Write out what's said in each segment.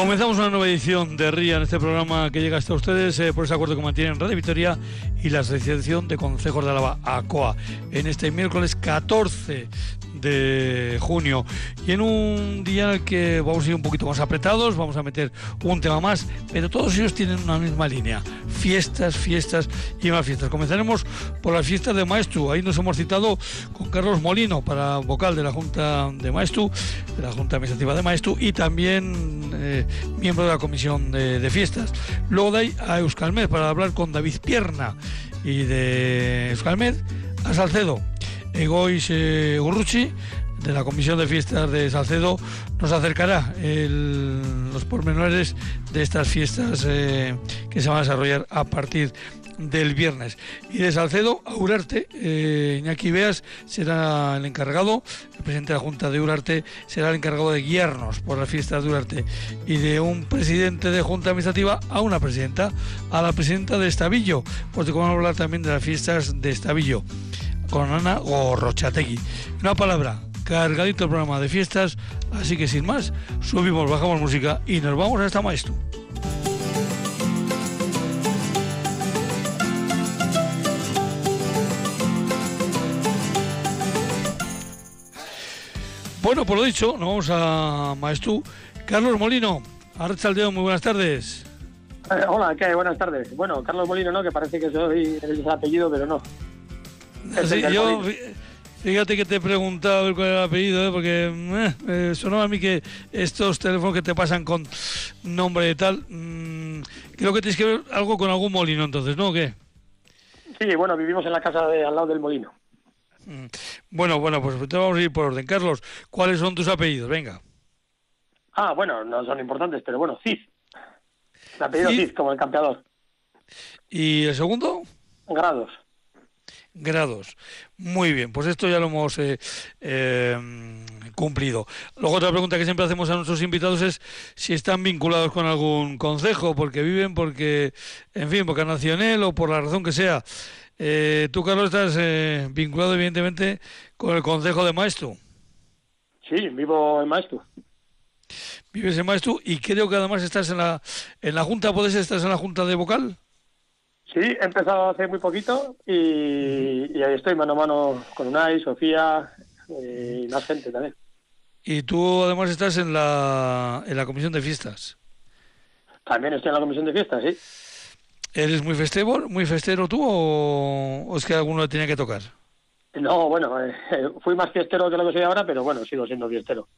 Comenzamos una nueva edición de RIA en este programa que llega hasta ustedes eh, por ese acuerdo que mantienen Radio Victoria y la Asociación de Consejos de Álava, ACOA, en este miércoles 14 de junio. Y en un día en el que vamos a ir un poquito más apretados, vamos a meter un tema más, pero todos ellos tienen una misma línea. Fiestas, fiestas y más fiestas. Comenzaremos por las fiestas de Maestro. Ahí nos hemos citado con Carlos Molino para vocal de la Junta de Maestro, de la Junta Administrativa de Maestro y también eh, miembro de la Comisión de, de Fiestas. Luego de ahí a Euskalmed para hablar con David Pierna y de Euskalmed a Salcedo Egois eh, Gurruchi, de la Comisión de Fiestas de Salcedo, nos acercará los pormenores de estas fiestas eh, que se van a desarrollar a partir del viernes. Y de Salcedo a Urarte, eh, Iñaki Beas será el encargado, el presidente de la Junta de Urarte será el encargado de guiarnos por las fiestas de Urarte. Y de un presidente de Junta Administrativa a una presidenta, a la presidenta de Estavillo, porque vamos a hablar también de las fiestas de Estavillo con Ana Gorrochategui. Una palabra, cargadito el programa de fiestas, así que sin más, subimos, bajamos música y nos vamos a esta maestro. Bueno, por lo dicho, nos vamos a Maestú. Carlos Molino, Arrachaldeo, muy buenas tardes. Eh, hola, ¿qué? Buenas tardes. Bueno, Carlos Molino no, que parece que soy el apellido, pero no. Sí, yo, fíjate que te he preguntado cuál era el apellido, ¿eh? porque eh, sonaba a mí que estos teléfonos que te pasan con nombre y tal, mmm, creo que tienes que ver algo con algún molino entonces, ¿no? ¿O qué? Sí, bueno, vivimos en la casa de al lado del molino. Mm. Bueno, bueno, pues te vamos a ir por orden. Carlos, ¿cuáles son tus apellidos? Venga. Ah, bueno, no son importantes, pero bueno, Cid. El apellido Cid, como el campeador. ¿Y el segundo? Grados grados. Muy bien, pues esto ya lo hemos eh, em, cumplido. Luego otra pregunta que siempre hacemos a nuestros invitados es si están vinculados con algún consejo, porque viven, porque, en fin, porque él o por la razón que sea. Eh, tú, Carlos, estás eh, vinculado evidentemente con el consejo de maestro. Sí, vivo en maestro. Vives en maestro y creo que además estás en la, en la junta, ¿puedes estar en la junta de vocal? Sí, he empezado hace muy poquito y, ahí estoy mano a mano con Unai, Sofía eh, y más gente también. Y tú además estás en la, en la comisión de fiestas. También estoy en la comisión de fiestas, sí. ¿Eres muy festevo, muy festero tú o, es que alguno tenía que tocar? No, bueno, eh, fui más fiestero que lo que soy ahora, pero bueno, sigo siendo fiestero.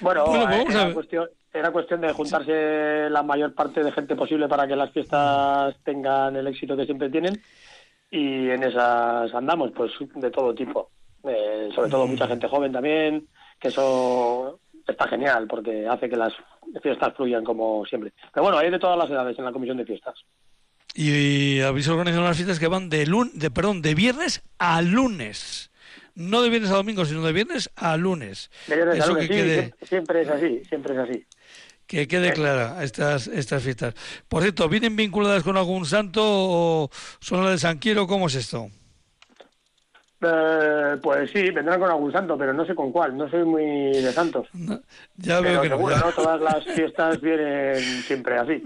Bueno, vamos a cuestión, era cuestión de juntarse la mayor parte de gente posible para que las fiestas tengan el éxito que siempre tienen y en esas andamos, pues de todo tipo. Eh, sobre todo mucha gente joven también, que eso está genial porque hace que las fiestas fluyan como siempre. Pero bueno, hay de todas las edades en la comisión de fiestas. Y habéis organizado unas fiestas que van de, lun de, perdón, de viernes a lunes no de viernes a domingo, sino de viernes a lunes. De viernes a lunes, sí, siempre es así, siempre es así que quede clara estas, estas fiestas. Por cierto, ¿vienen vinculadas con algún santo o son las de San Quiero? ¿Cómo es esto? Eh, pues sí, vendrán con algún santo, pero no sé con cuál. No soy muy de santos. ya veo que seguro, no, Todas las fiestas vienen siempre así.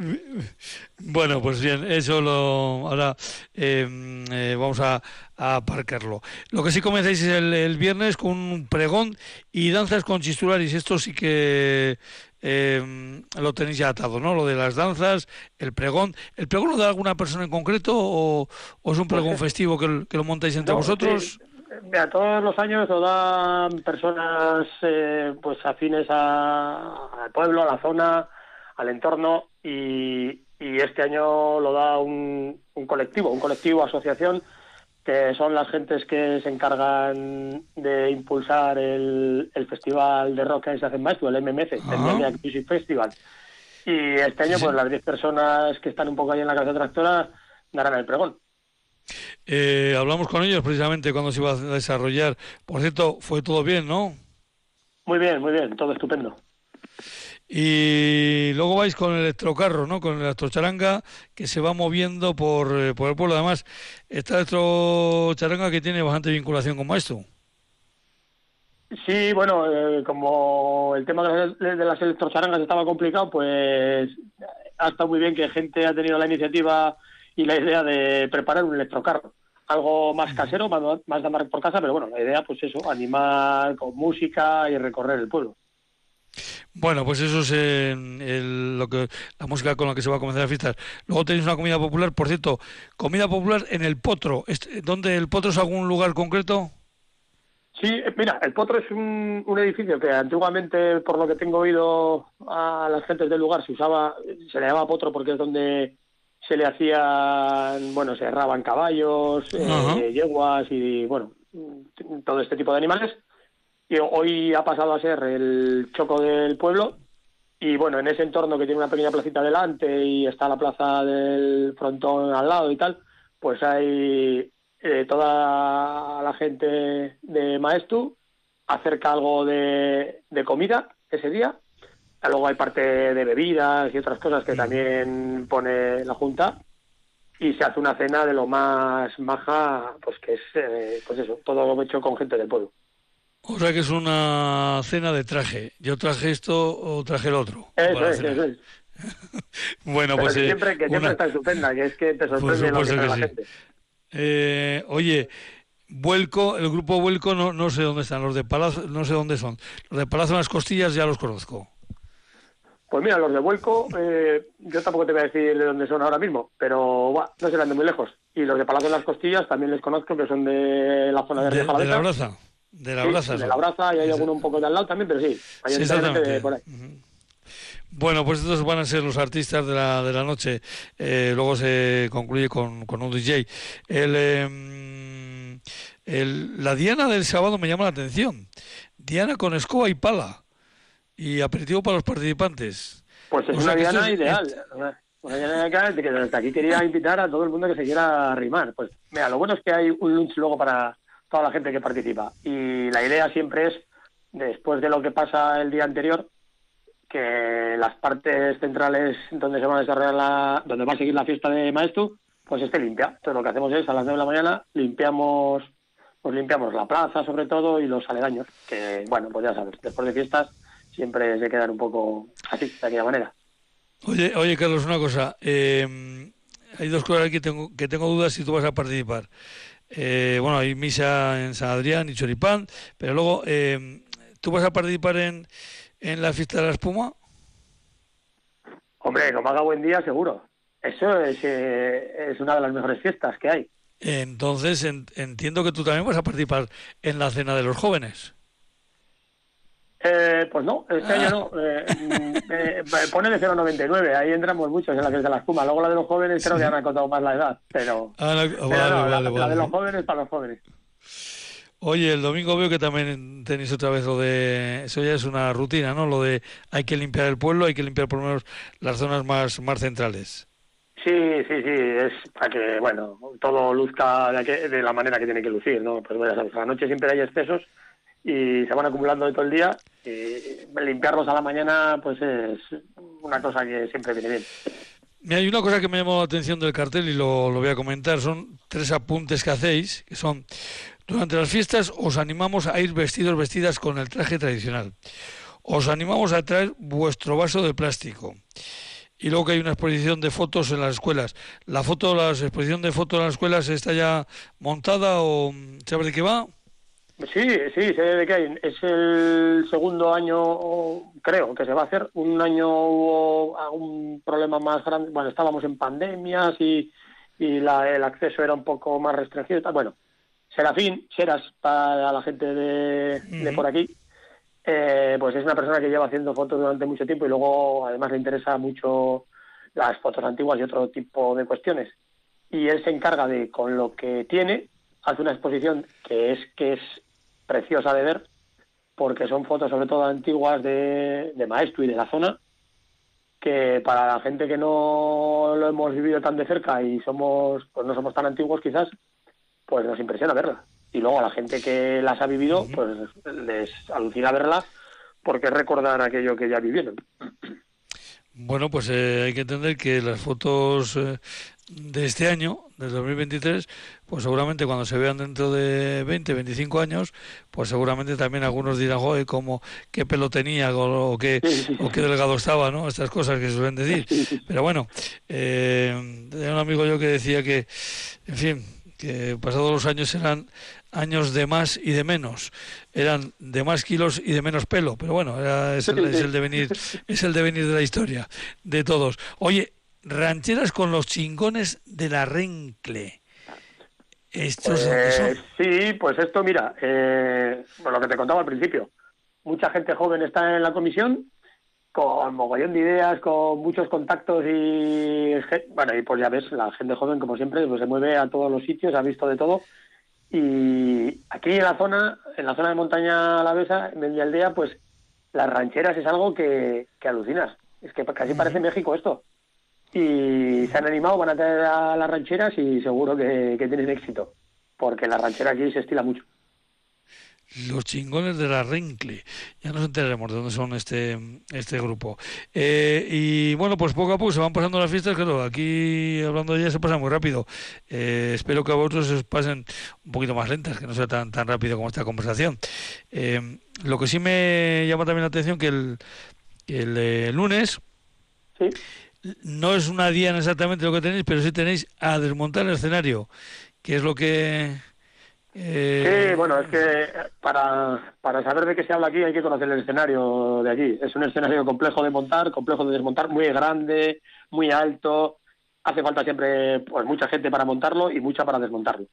Bueno, pues bien, eso lo ahora em, eh, vamos a, aparcarlo. Lo que sí comenzáis es el, viernes con un pregón y danzas con chistularis. Esto sí que eh, lo tenéis ya atado, ¿no? Lo de las danzas, el pregón. ¿El pregón lo da alguna persona en concreto o, es un pregón pues festivo que, lo montáis entre vosotros? todos los años lo dan personas eh, pues afines al pueblo, a la zona, al entorno y, este año lo da un, un colectivo, un colectivo, asociación que son las gentes que se encargan de impulsar el, festival de rock que se hace en Maestro, el MMC, el Music Festival. Y este año, pues las 10 personas que están un poco ahí en la casa tractora darán el pregón. Eh, hablamos con ellos precisamente cuando se iba a desarrollar. Por cierto, fue todo bien, ¿no? Muy bien, muy bien, todo estupendo. Y luego vais con el electrocarro, ¿no? Con el electrocharanga que se va moviendo por, eh, por el pueblo. Además, esta electrocharanga que tiene bastante vinculación con esto. Sí, bueno, eh, como el tema de las, de las electrocharangas estaba complicado, pues ha estado muy bien que gente ha tenido la iniciativa y la idea de preparar un electrocarro. Algo más casero, más, más de andar por casa, pero bueno, la idea, pues eso, animar con música y recorrer el pueblo. Bueno, pues eso es lo que la música con la que se va a comenzar las fiestas. Luego tenéis una comida popular, por cierto, comida popular en el Potro. Este, ¿Dónde el Potro es algún lugar concreto? Sí, eh, mira, el Potro es un, edificio que antiguamente, por lo que tengo oído a las gentes del lugar, se usaba, se le llamaba Potro porque es donde se le hacían, bueno, se erraban caballos, eh, yeguas y, bueno, todo este tipo de animales y hoy ha pasado a ser el choco del pueblo y bueno, en ese entorno que tiene una pequeña placita delante y está la plaza del frontón al lado y tal, pues hay eh, toda la gente de Maestu acerca algo de, comida ese día. Luego hay parte de bebidas y otras cosas que también pone la Junta y se hace una cena de lo más maja, pues que es, eh, pues eso, todo hecho con gente del pueblo. O sea que es una cena de traje. Yo traje esto o traje el otro. Eso es, eso es. bueno, pues... Que eh, siempre, que siempre está estupenda, que es que te sorprende lo que, la gente. Eh, oye, Vuelco, el grupo Vuelco no, no sé dónde están, los de Palacio, no sé dónde son. Los de Palacio en las Costillas ya los conozco. Pues mira, los de Vuelco, eh, yo tampoco te voy a decir de dónde son ahora mismo, pero no serán de muy lejos. Y los de Palacio en las Costillas también les conozco, que son de la zona de, de, de la Braza. De la brasa. De la brasa y hay alguno un poco de al lado también, pero sí. Hay sí, exactamente. por ahí. Bueno, pues estos van a ser los artistas de la, de la noche. Eh, luego se concluye con, con un DJ. El, eh, el, la Diana del sábado me llama la atención. Diana con escoba y pala. Y aperitivo para los participantes. Pues es una Diana ideal. Una Diana ideal que desde aquí quería invitar a todo el mundo que se quiera arrimar. Pues mira, lo bueno es que hay un lunch luego para toda la gente que participa. Y la idea siempre es, después de lo que pasa el día anterior, que las partes centrales donde se va a desarrollar la, donde va a seguir la fiesta de Maestro, pues esté limpia. Entonces lo que hacemos es a las 9 de la mañana limpiamos, pues limpiamos la plaza sobre todo y los aledaños, que bueno, pues ya sabes, después de fiestas siempre se quedan un poco así, de aquella manera. Oye, oye Carlos, una cosa, eh, hay dos cosas que tengo, que tengo dudas si tú vas a participar. Eh, bueno, hay misa en San Adrián y Choripán, pero luego, eh, ¿tú vas a participar en, en la fiesta de la espuma? Hombre, como haga buen día, seguro. Eso es, eh, es una de las mejores fiestas que hay. Entonces, entiendo que tú también vas a participar en la cena de los jóvenes. Eh, pues no, este año no. Eh, mm, eh pone de 0,99, ahí entramos muchos en la que es de la espuma. Luego la de los jóvenes creo que han contado más la edad, pero, ah, la, de los jóvenes para los jóvenes. Oye, el domingo veo que también tenéis otra vez lo de... Eso ya es una rutina, ¿no? Lo de hay que limpiar el pueblo, hay que limpiar por lo menos las zonas más, más centrales. Sí, sí, sí, es para que, bueno, todo luzca de, de la manera que tiene que lucir, ¿no? Pues bueno, a la noche siempre hay excesos y se van acumulando de todo el día limpiarlos a la mañana pues es una cosa que siempre viene bien. hay una cosa que me llamó la atención del cartel y lo, lo voy a comentar, son tres apuntes que hacéis, que son, durante las fiestas os animamos a ir vestidos, vestidas con el traje tradicional. Os animamos a traer vuestro vaso de plástico. Y luego que hay una exposición de fotos en las escuelas. ¿La foto, la exposición de fotos en las escuelas está ya montada o sabes de qué va? Sí, sí, sé de qué hay. Es el segundo año, creo, que se va a hacer. Un año hubo un problema más grande. Bueno, estábamos en pandemias y, y la, el acceso era un poco más restringido. Bueno, Serafín, Seras, para la gente de, de por aquí, eh, pues es una persona que lleva haciendo fotos durante mucho tiempo y luego además le interesa mucho las fotos antiguas y otro tipo de cuestiones. Y él se encarga de, con lo que tiene, hace una exposición que es que es preciosa de ver, porque son fotos sobre todo antiguas de, de Maestro y de la zona, que para la gente que no lo hemos vivido tan de cerca y somos pues no somos tan antiguos quizás, pues nos impresiona verla. Y luego a la gente que las ha vivido, pues les alucina verlas porque recordar aquello que ya vivieron. Bueno, pues eh, hay que entender que las fotos eh, de este año, del 2023, pues seguramente cuando se vean dentro de 20, 25 años, pues seguramente también algunos dirán, joder, como qué pelo tenía o, qué, o qué delgado estaba, ¿no? Estas cosas que se suelen decir. Pero bueno, eh, un amigo yo que decía que, en fin, que pasados los años eran años de más y de menos. Eran de más kilos y de menos pelo, pero bueno, es, el, es, el, devenir, es el devenir de la historia de todos. Oye, rancheras con los chingones de la Rencle. Estos pues, Sí, pues esto, mira, eh, lo que te contaba al principio. Mucha gente joven está en la comisión con mogollón de ideas, con muchos contactos y bueno, y pues ya ves, la gente joven como siempre pues se mueve a todos los sitios, ha visto de todo y aquí en la zona, en la zona de montaña alavesa, en aldea, pues las rancheras es algo que, que alucinas. Es que casi parece México esto. Y se han animado, van a traer a las rancheras y seguro que, que tienen éxito. Porque la ranchera aquí se estila mucho los chingones de la Rencle. Ya nos enteraremos de dónde son este, este grupo. Eh, y bueno, pues poco a poco se van pasando las fiestas, claro, aquí hablando de ellas se pasa muy rápido. Eh, espero que a vosotros se pasen un poquito más lentas, que no sea tan, tan rápido como esta conversación. Eh, lo que sí me llama también la atención que el, el, lunes... No es una día exactamente lo que tenéis, pero sí tenéis a desmontar el escenario, que es lo que eh... Sí, bueno, es que para, para saber de qué se habla aquí hay que conocer el escenario de aquí. Es un escenario complejo de montar, complejo de desmontar, muy grande, muy alto. Hace falta siempre pues mucha gente para montarlo y mucha para desmontarlo.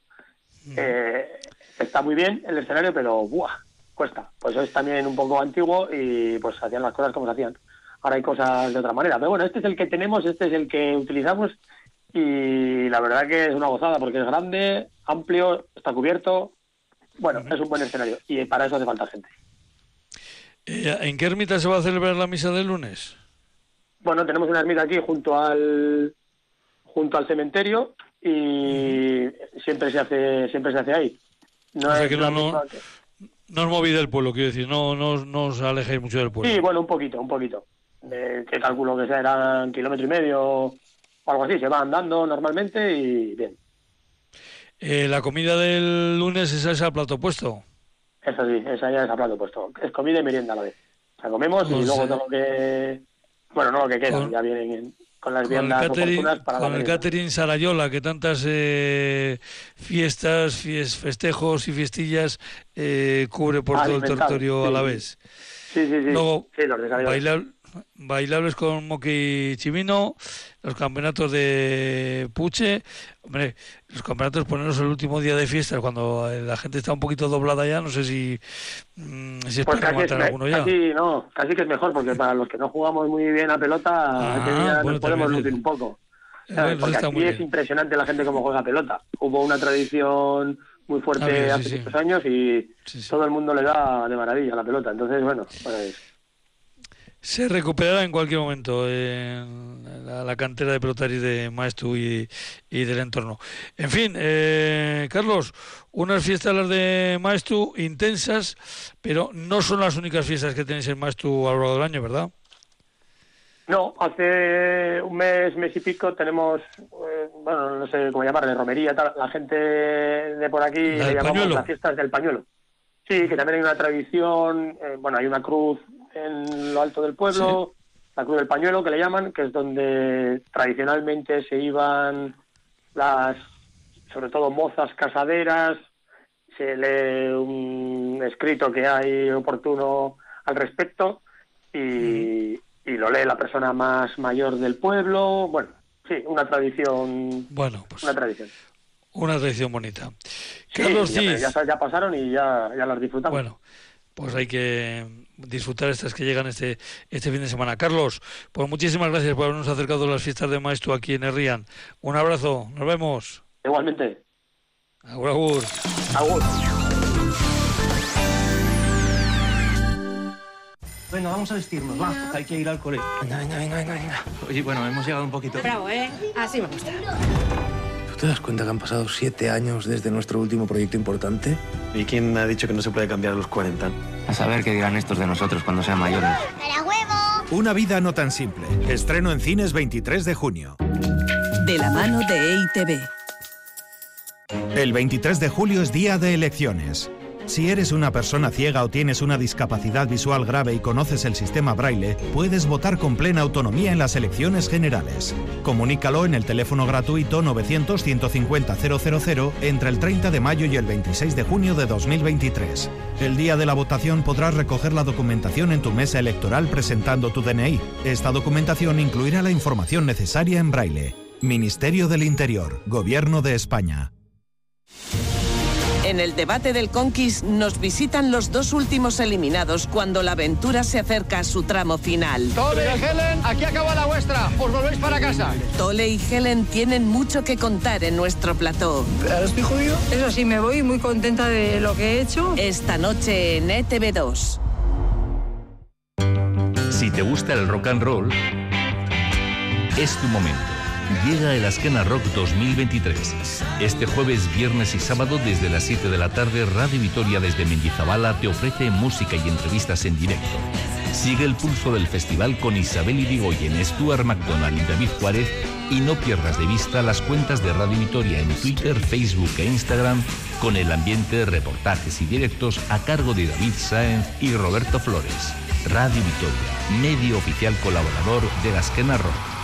Eh, está muy bien el escenario, pero ¡buah! cuesta. Pues es también un poco antiguo y pues hacían las cosas como se hacían. Ahora hay cosas de otra manera. Pero bueno, este es el que tenemos, este es el que utilizamos y la verdad que es una gozada porque es grande, amplio, está cubierto. Bueno, es un buen escenario y para eso hace falta gente. Eh, ¿En qué ermita se va a celebrar la misa del lunes? Bueno, tenemos una ermita aquí junto al junto al cementerio y siempre se hace siempre se hace ahí. No es que no, no, os moví del pueblo, quiero decir, no, no, no os alejéis mucho del pueblo. Sí, bueno, un poquito, un poquito. Eh, que calculo que serán kilómetro y medio o algo así, se va andando normalmente y bien. Eh, ¿La comida del lunes es esa plato puesto? Eso sí, esa ya es a plato puesto. Es comida y merienda a la vez. O sea, comemos y pues, luego todo lo que... Bueno, no lo que queda, ya vienen con las viandas oportunas para Con el catering Sarayola, que tantas eh, fiestas, festejos y fiestillas eh, cubre por todo el territorio a la vez. Sí, sí, sí. Luego, sí, los de bailables con Moqui Chimino, los campeonatos de Puche, hombre, los campeonatos ponerlos el último día de fiesta cuando la gente está un poquito doblada ya, no sé si, mm, si es pues casi es, alguno ya. Casi, no, casi que es mejor, porque para los que no jugamos muy bien a pelota, ah, nos podemos lucir un poco. Eh, porque aquí es impresionante la gente como juega pelota. Hubo una tradición muy fuerte hace muchos años y todo el mundo le da de maravilla la pelota. Entonces, bueno, pues se recuperará en cualquier momento en la, cantera de pelotari de Maestu y, del entorno. En fin, eh, Carlos, unas fiestas las de Maestu intensas, pero no son las únicas fiestas que tenéis en Maestu a lo largo del año, ¿verdad? No, hace un mes, mes y pico tenemos, eh, bueno, no sé cómo llamarle, romería, tal, la gente de por aquí le llamamos las fiestas del pañuelo. Sí, que también hay una tradición, eh, bueno, hay una cruz en lo alto del pueblo, la Cruz del Pañuelo, que le llaman, que es donde tradicionalmente se iban las, sobre todo mozas casaderas, se lee un escrito que hay oportuno al respecto y, lo lee la persona más mayor del pueblo. Bueno, sí, una tradición. Bueno, pues una tradición. Una tradición bonita. Carlos ya, ya, pasaron y ya, ya las disfrutamos. Bueno, pues hay que disfrutar estas que llegan este, este fin de semana. Carlos, pues muchísimas gracias por habernos acercado a las fiestas de Maestro aquí en Herrían. Un abrazo, nos vemos. Igualmente. Agur, agur. Agur. Venga, vamos a vestirnos, va, hay que ir al colegio. Venga, venga, venga, venga, Oye, bueno, hemos llegado un poquito. Bravo, ¿eh? Así me gusta. ¿Tú te das cuenta que han pasado siete años desde nuestro último proyecto importante? ¿Y quién ha dicho que no se puede cambiar a los 40? A saber qué dirán estos de nosotros cuando sean mayores. ¡Para huevo! Una vida no tan simple. Estreno en cines 23 de junio. De la mano de EITB. El 23 de julio es día de elecciones. Si eres una persona ciega o tienes una discapacidad visual grave y conoces el sistema braille, puedes votar con plena autonomía en las elecciones generales. Comunícalo en el teléfono gratuito 900-150-000 entre el 30 de mayo y el 26 de junio de 2023. El día de la votación podrás recoger la documentación en tu mesa electoral presentando tu DNI. Esta documentación incluirá la información necesaria en braille. Ministerio del Interior, Gobierno de España. En el debate del Conquist nos visitan los dos últimos eliminados cuando la aventura se acerca a su tramo final. Tole y Helen, aquí acaba la vuestra. Os volvéis para casa. Tole y Helen tienen mucho que contar en nuestro plató. estoy jodido? Eso sí, me voy muy contenta de lo que he hecho. Esta noche en ETV2. Si te gusta el rock and roll, es tu momento llega el Askena Rock 2023. Este jueves, viernes y sábado desde las 7 de la tarde, Radio Vitoria desde Mendizabala te ofrece música y entrevistas en directo. Sigue el pulso del festival con Isabel Irigoyen, Stuart McDonald y David Juárez y no pierdas de vista las cuentas de Radio Vitoria en Twitter, Facebook e Instagram con el ambiente, reportajes y directos a cargo de David Sáenz y Roberto Flores. Radio Vitoria, medio oficial colaborador de Askena Rock.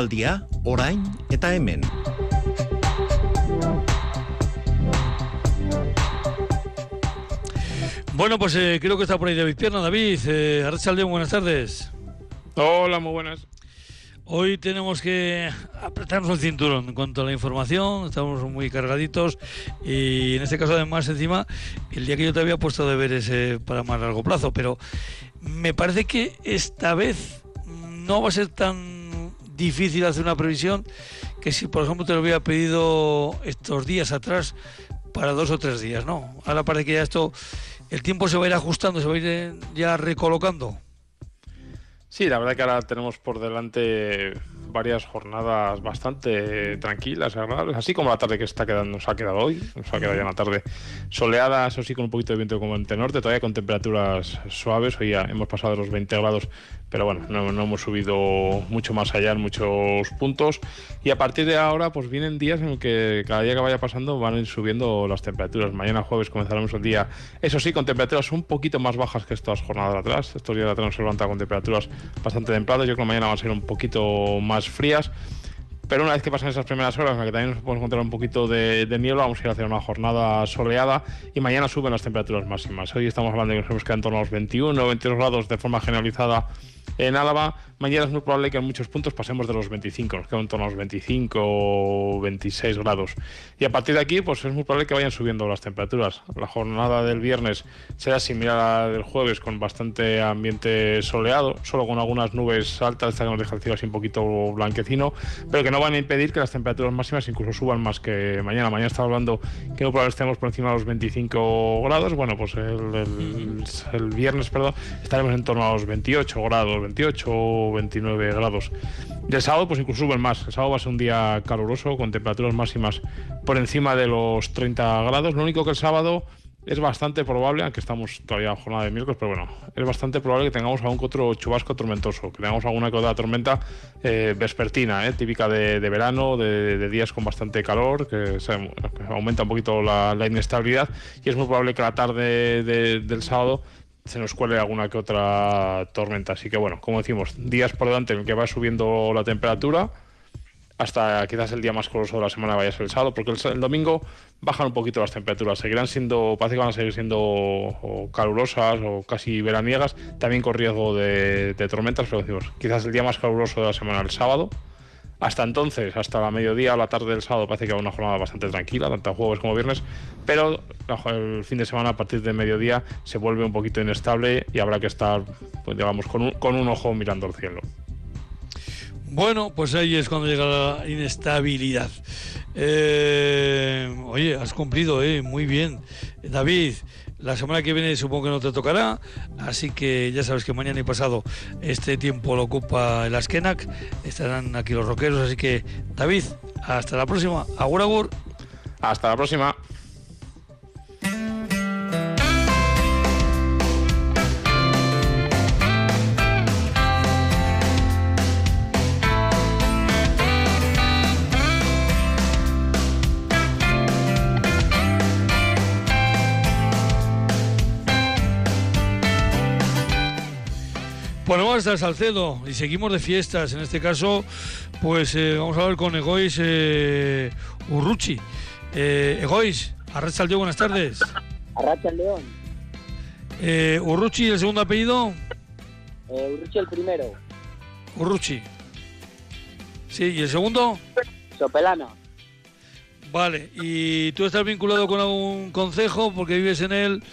Eguraldia orain eta hemen. Bueno, pues eh, creo que está por ahí David Pierna. David, eh, buenas tardes. Hola, muy buenas. Hoy tenemos que apretarnos el cinturón en cuanto a la información, estamos muy cargaditos y en este caso además encima el día que yo te había puesto deberes eh, para más largo plazo, pero me parece que esta vez no va a ser tan difícil hacer una previsión que si, por ejemplo, te lo hubiera pedido estos días atrás para dos o tres días, ¿no? Ahora parece que ya esto, el tiempo se va a ir ajustando, se va a ir eh, ya recolocando. Sí, la verdad que ahora tenemos por delante varias jornadas bastante tranquilas, agradables, así como la tarde que está quedando, nos ha quedado hoy, nos ha quedado ya una tarde soleada, eso sí, con un poquito de viento componente norte, todavía con temperaturas suaves, hoy ya hemos pasado los 20 grados pero bueno, no, hemos subido mucho más allá en muchos puntos. Y a partir de ahora, pues vienen días en que cada día que vaya pasando van subiendo las temperaturas. Mañana jueves comenzaremos el día, eso sí, con temperaturas un poquito más bajas que estas jornadas atrás. Estos días de atrás se levanta con temperaturas bastante templadas. Yo creo que mañana van a ser un poquito más frías. Pero una vez que pasan esas primeras horas, en las que también nos podemos encontrar un poquito de, niebla, vamos a ir a hacer una jornada soleada y mañana suben las temperaturas máximas. Hoy estamos hablando de que nos en torno a los 21 o 22 grados de forma generalizada en Álava, mañana es muy probable que en muchos puntos pasemos de los 25, nos quedan en torno a los 25 o 26 grados. Y a partir de aquí, pues es muy probable que vayan subiendo las temperaturas. La jornada del viernes será similar a la del jueves, con bastante ambiente soleado, solo con algunas nubes altas, que nos deja el cielo así un poquito blanquecino, pero que no van a impedir que las temperaturas máximas incluso suban más que mañana. Mañana estaba hablando que muy probable estemos por encima de los 25 grados. Bueno, pues el, el viernes, perdón, estaremos en torno a los 28 grados, 28 o 29 grados. Y el sábado, pues incluso suben más. El sábado va a ser un día caluroso, con temperaturas máximas por encima de los 30 grados. Lo único que el sábado es bastante probable, aunque estamos todavía en jornada de miércoles, pero bueno, es bastante probable que tengamos algún otro chubasco tormentoso, que tengamos alguna que otra tormenta eh, vespertina, eh, típica de, verano, de, días con bastante calor, que, aumenta un poquito la, inestabilidad y es muy probable que la tarde del sábado se nos cuele alguna que otra tormenta. Así que bueno, como decimos, días por delante en el que va subiendo la temperatura hasta quizás el día más caluroso de la semana vaya a ser el sábado, porque el, domingo bajan un poquito las temperaturas, seguirán siendo, parece que van a seguir siendo calurosas o casi veraniegas, también con riesgo de, de tormentas, pero decimos, quizás el día más caluroso de la semana el sábado, hasta entonces, hasta la mediodía o la tarde del sábado, parece que va una jornada bastante tranquila, tanto jueves como viernes, pero el fin de semana a partir de mediodía se vuelve un poquito inestable y habrá que estar, pues, digamos, con un, con un ojo mirando el cielo. Bueno, pues ahí es cuando llega la inestabilidad. Eh, oye, has cumplido, eh, muy bien. David, la semana que viene supongo que no te tocará, así que ya sabes que mañana y pasado este tiempo lo ocupa el Askenak, estarán aquí los rockeros, así que David, hasta la próxima. Agur, agur. Hasta la próxima. Bueno, vamos hasta Salcedo y seguimos de fiestas. En este caso, pues eh, vamos a hablar con Egois eh, Urruchi. Eh, Egois, Arracha León, buenas tardes. Arracha León. Eh, Urruchi, ¿el segundo apellido? Eh, Urruchi el primero. Urruchi. Sí, ¿y el segundo? Sopelana. Vale, ¿y tú estás vinculado con algún concejo porque vives en él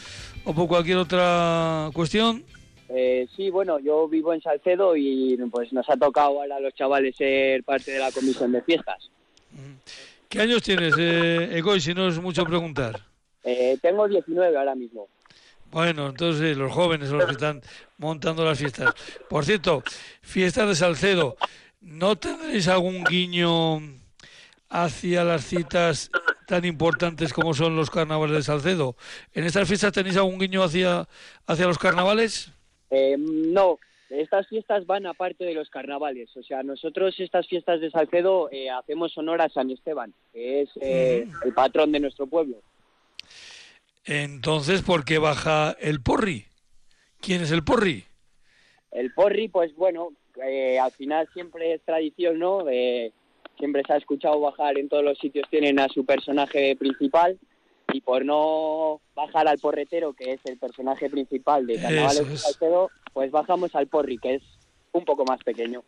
o por cualquier otra cuestión? Eh, sí, bueno, yo vivo en Salcedo y pues nos ha tocado ahora a los chavales ser parte de la comisión de fiestas. ¿Qué años tienes, eh, Egoy, si no es mucho preguntar? Eh, tengo 19 ahora mismo. Bueno, entonces los jóvenes son los que están montando las fiestas. Por cierto, fiestas de Salcedo, ¿no tendréis algún guiño hacia las citas tan importantes como son los carnavales de Salcedo? ¿En estas fiestas tenéis algún guiño hacia, hacia los carnavales? Eh, no, estas fiestas van aparte de los carnavales. O sea, nosotros estas fiestas de Salcedo eh, hacemos honor a San Esteban, que es eh, el patrón de nuestro pueblo. Entonces, ¿por qué baja el porri? ¿Quién es el porri? El porri, pues bueno, eh, al final siempre es tradición, ¿no? Eh, siempre se ha escuchado bajar en todos los sitios, tienen a su personaje principal y por no bajar al porretero, que es el personaje principal de Carnavales de Salcedo, pues bajamos al porri, que es un poco más pequeño.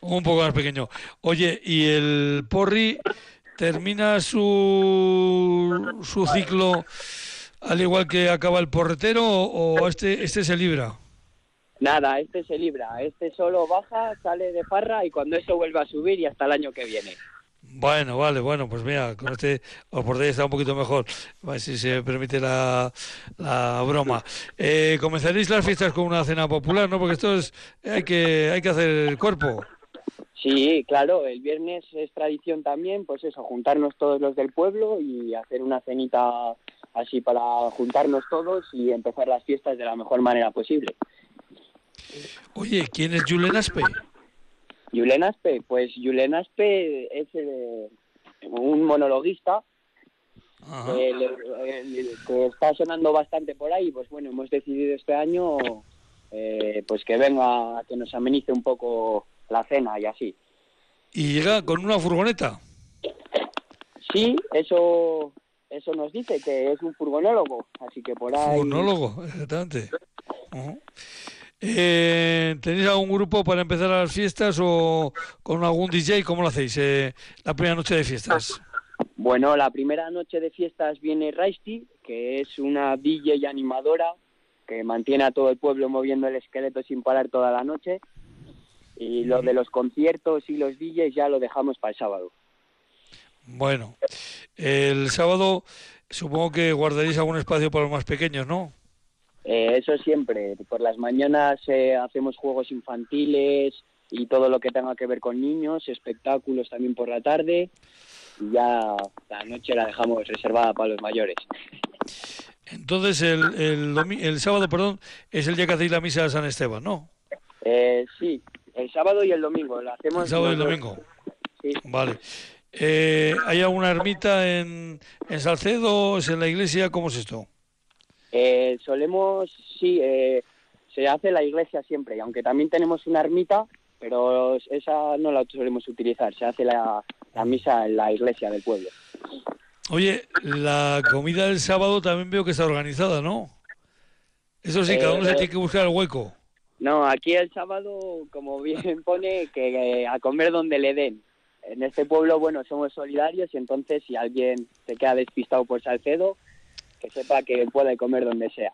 Un poco más pequeño. Oye, ¿y el porri termina su, su ciclo al igual que acaba el porretero o, este, este se libra? Nada, este se libra, este solo baja, sale de farra y cuando eso vuelve a subir y hasta el año que viene. Bueno, vale, bueno, pues mira, con este os podéis estar un poquito mejor, si se permite la, la broma. Eh, comenzaréis las fiestas con una cena popular, ¿no? Porque esto es, hay que, hay que hacer el cuerpo. Sí, claro, el viernes es tradición también, pues eso, juntarnos todos los del pueblo y hacer una cenita así para juntarnos todos y empezar las fiestas de la mejor manera posible. Oye, ¿quién es Julen Aspe? Julen Aspe, pues Julen Aspe es eh, un monologuista eh, le- que está sonando bastante por ahí. Pues bueno, hemos decidido este año eh, pues que venga que nos amenice un poco la cena y así. Y llega con una furgoneta. Sí, eso eso nos dice que es un furgonólogo, así que por ahí. Monólogo, exactamente. Eh, ¿Tenéis algún grupo para empezar las fiestas o con algún DJ? ¿Cómo lo hacéis eh, la primera noche de fiestas? Bueno, la primera noche de fiestas viene Raisti, que es una DJ y animadora que mantiene a todo el pueblo moviendo el esqueleto sin parar toda la noche. Y lo de los conciertos y los DJs ya lo dejamos para el sábado. Bueno, el sábado supongo que guardaréis algún espacio para los más pequeños, ¿no? Eh, eso siempre. Por las mañanas eh, hacemos juegos infantiles y todo lo que tenga que ver con niños, espectáculos también por la tarde. Y ya la noche la dejamos reservada para los mayores. Entonces el, el, el sábado, perdón, es el día que hacéis la misa de San Esteban, ¿no? Eh, sí, el sábado y el domingo. Lo hacemos El sábado y el domingo. Sí. Vale. Eh, ¿Hay alguna ermita en, en Salcedo? ¿Es en la iglesia? ¿Cómo es esto? Eh, solemos, sí, eh, se hace la iglesia siempre, y aunque también tenemos una ermita, pero esa no la solemos utilizar, se hace la, la misa en la iglesia del pueblo. Oye, la comida del sábado también veo que está organizada, ¿no? Eso sí, cada uno se Eh, tiene que buscar el hueco. No, aquí el sábado, como bien pone, que eh, a comer donde le den. En este pueblo, bueno, somos solidarios y entonces si alguien se queda despistado por Salcedo, que sepa que puede comer donde sea.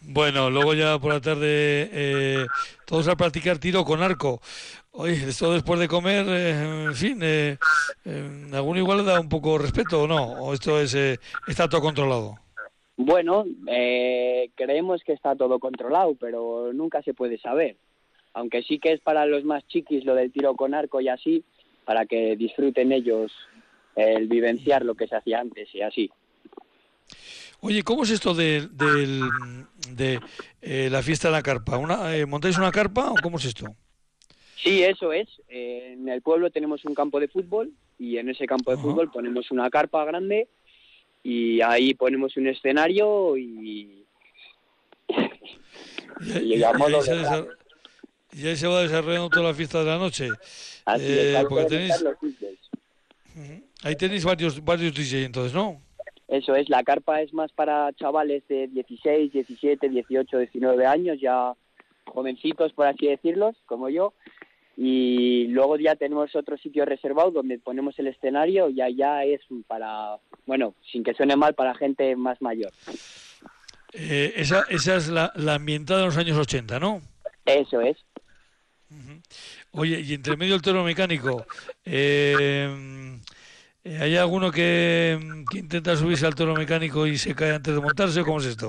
Bueno, luego ya por la tarde eh, todos a practicar tiro con arco. Oye, esto después de comer, eh, en fin, eh, eh, ¿alguno igual le da un poco respeto o no? ¿O esto es eh, está todo controlado? Bueno, creemos que está todo controlado, pero nunca se puede saber. Aunque sí que es para los más chiquis lo del tiro con arco y así, para que disfruten ellos el vivenciar lo que se hacía antes y así. Oye, ¿cómo es esto de, de eh, la fiesta de la carpa? Una, eh, ¿Montáis una carpa o cómo es esto? Sí, eso es. Eh, en el pueblo tenemos un campo de fútbol y en ese campo de fútbol ponemos una carpa grande y ahí ponemos un escenario y, y y, modo ahí se y ahí se va desarrollando toda la fiesta de la noche. Así Eh, es, porque tenéis, ahí tenéis varios, varios DJ entonces, ¿no? Eso es, la carpa es más para chavales de 16, 17, 18, 19 años, ya jovencitos, por así decirlos, como yo. Y luego ya tenemos otro sitio reservado donde ponemos el escenario y allá es para, bueno, sin que suene mal, para gente más mayor. Eh, esa, esa es la, la ambientada de los años 80, ¿no? Eso es. Oye, y entre medio el toro mecánico, eh, eh, ¿hay alguno que, que intenta subirse al toro mecánico y se cae antes de montarse o cómo es esto?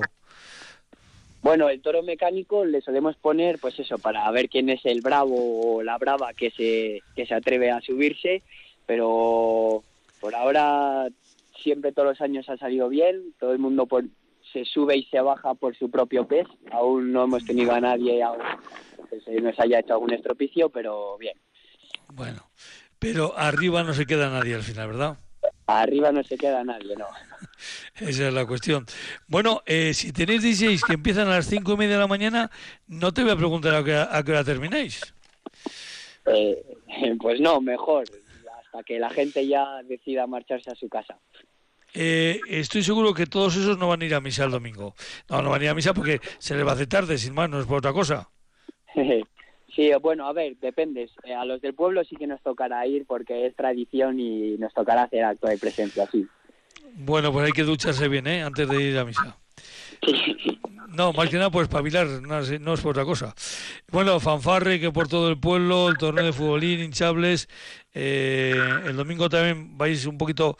Bueno, el toro mecánico le solemos poner, pues eso, para ver quién es el bravo o la brava que se, que se atreve a subirse, pero por ahora siempre todos los años ha salido bien, todo el mundo por- se sube y se baja por su propio pez, aún no hemos tenido a nadie aún que se nos haya hecho algún estropicio, pero bien. Bueno, pero arriba no se queda nadie al final, ¿verdad? Arriba no se queda nadie, no. Esa es la cuestión. Bueno, eh, si tenéis 16 que empiezan a las cinco y media de la mañana, no te voy a preguntar a qué, a qué hora termináis. Eh, pues no, mejor, hasta que la gente ya decida marcharse a su casa. Eh, estoy seguro que todos esos no van a ir a misa el domingo. No, no van a ir a misa porque se les va a hacer tarde, sin más, no es por otra cosa. Sí, bueno, a ver, depende. Eh, A los del pueblo sí que nos tocará ir porque es tradición y nos tocará hacer acto de presencia, sí. Bueno, pues hay que ducharse bien, ¿eh? Antes de ir a misa. No, más que nada, pues espabilar, no, es- no es por otra cosa. Bueno, fanfarre que por todo el pueblo, el torneo de futbolín, hinchables. eh, el domingo también vais un poquito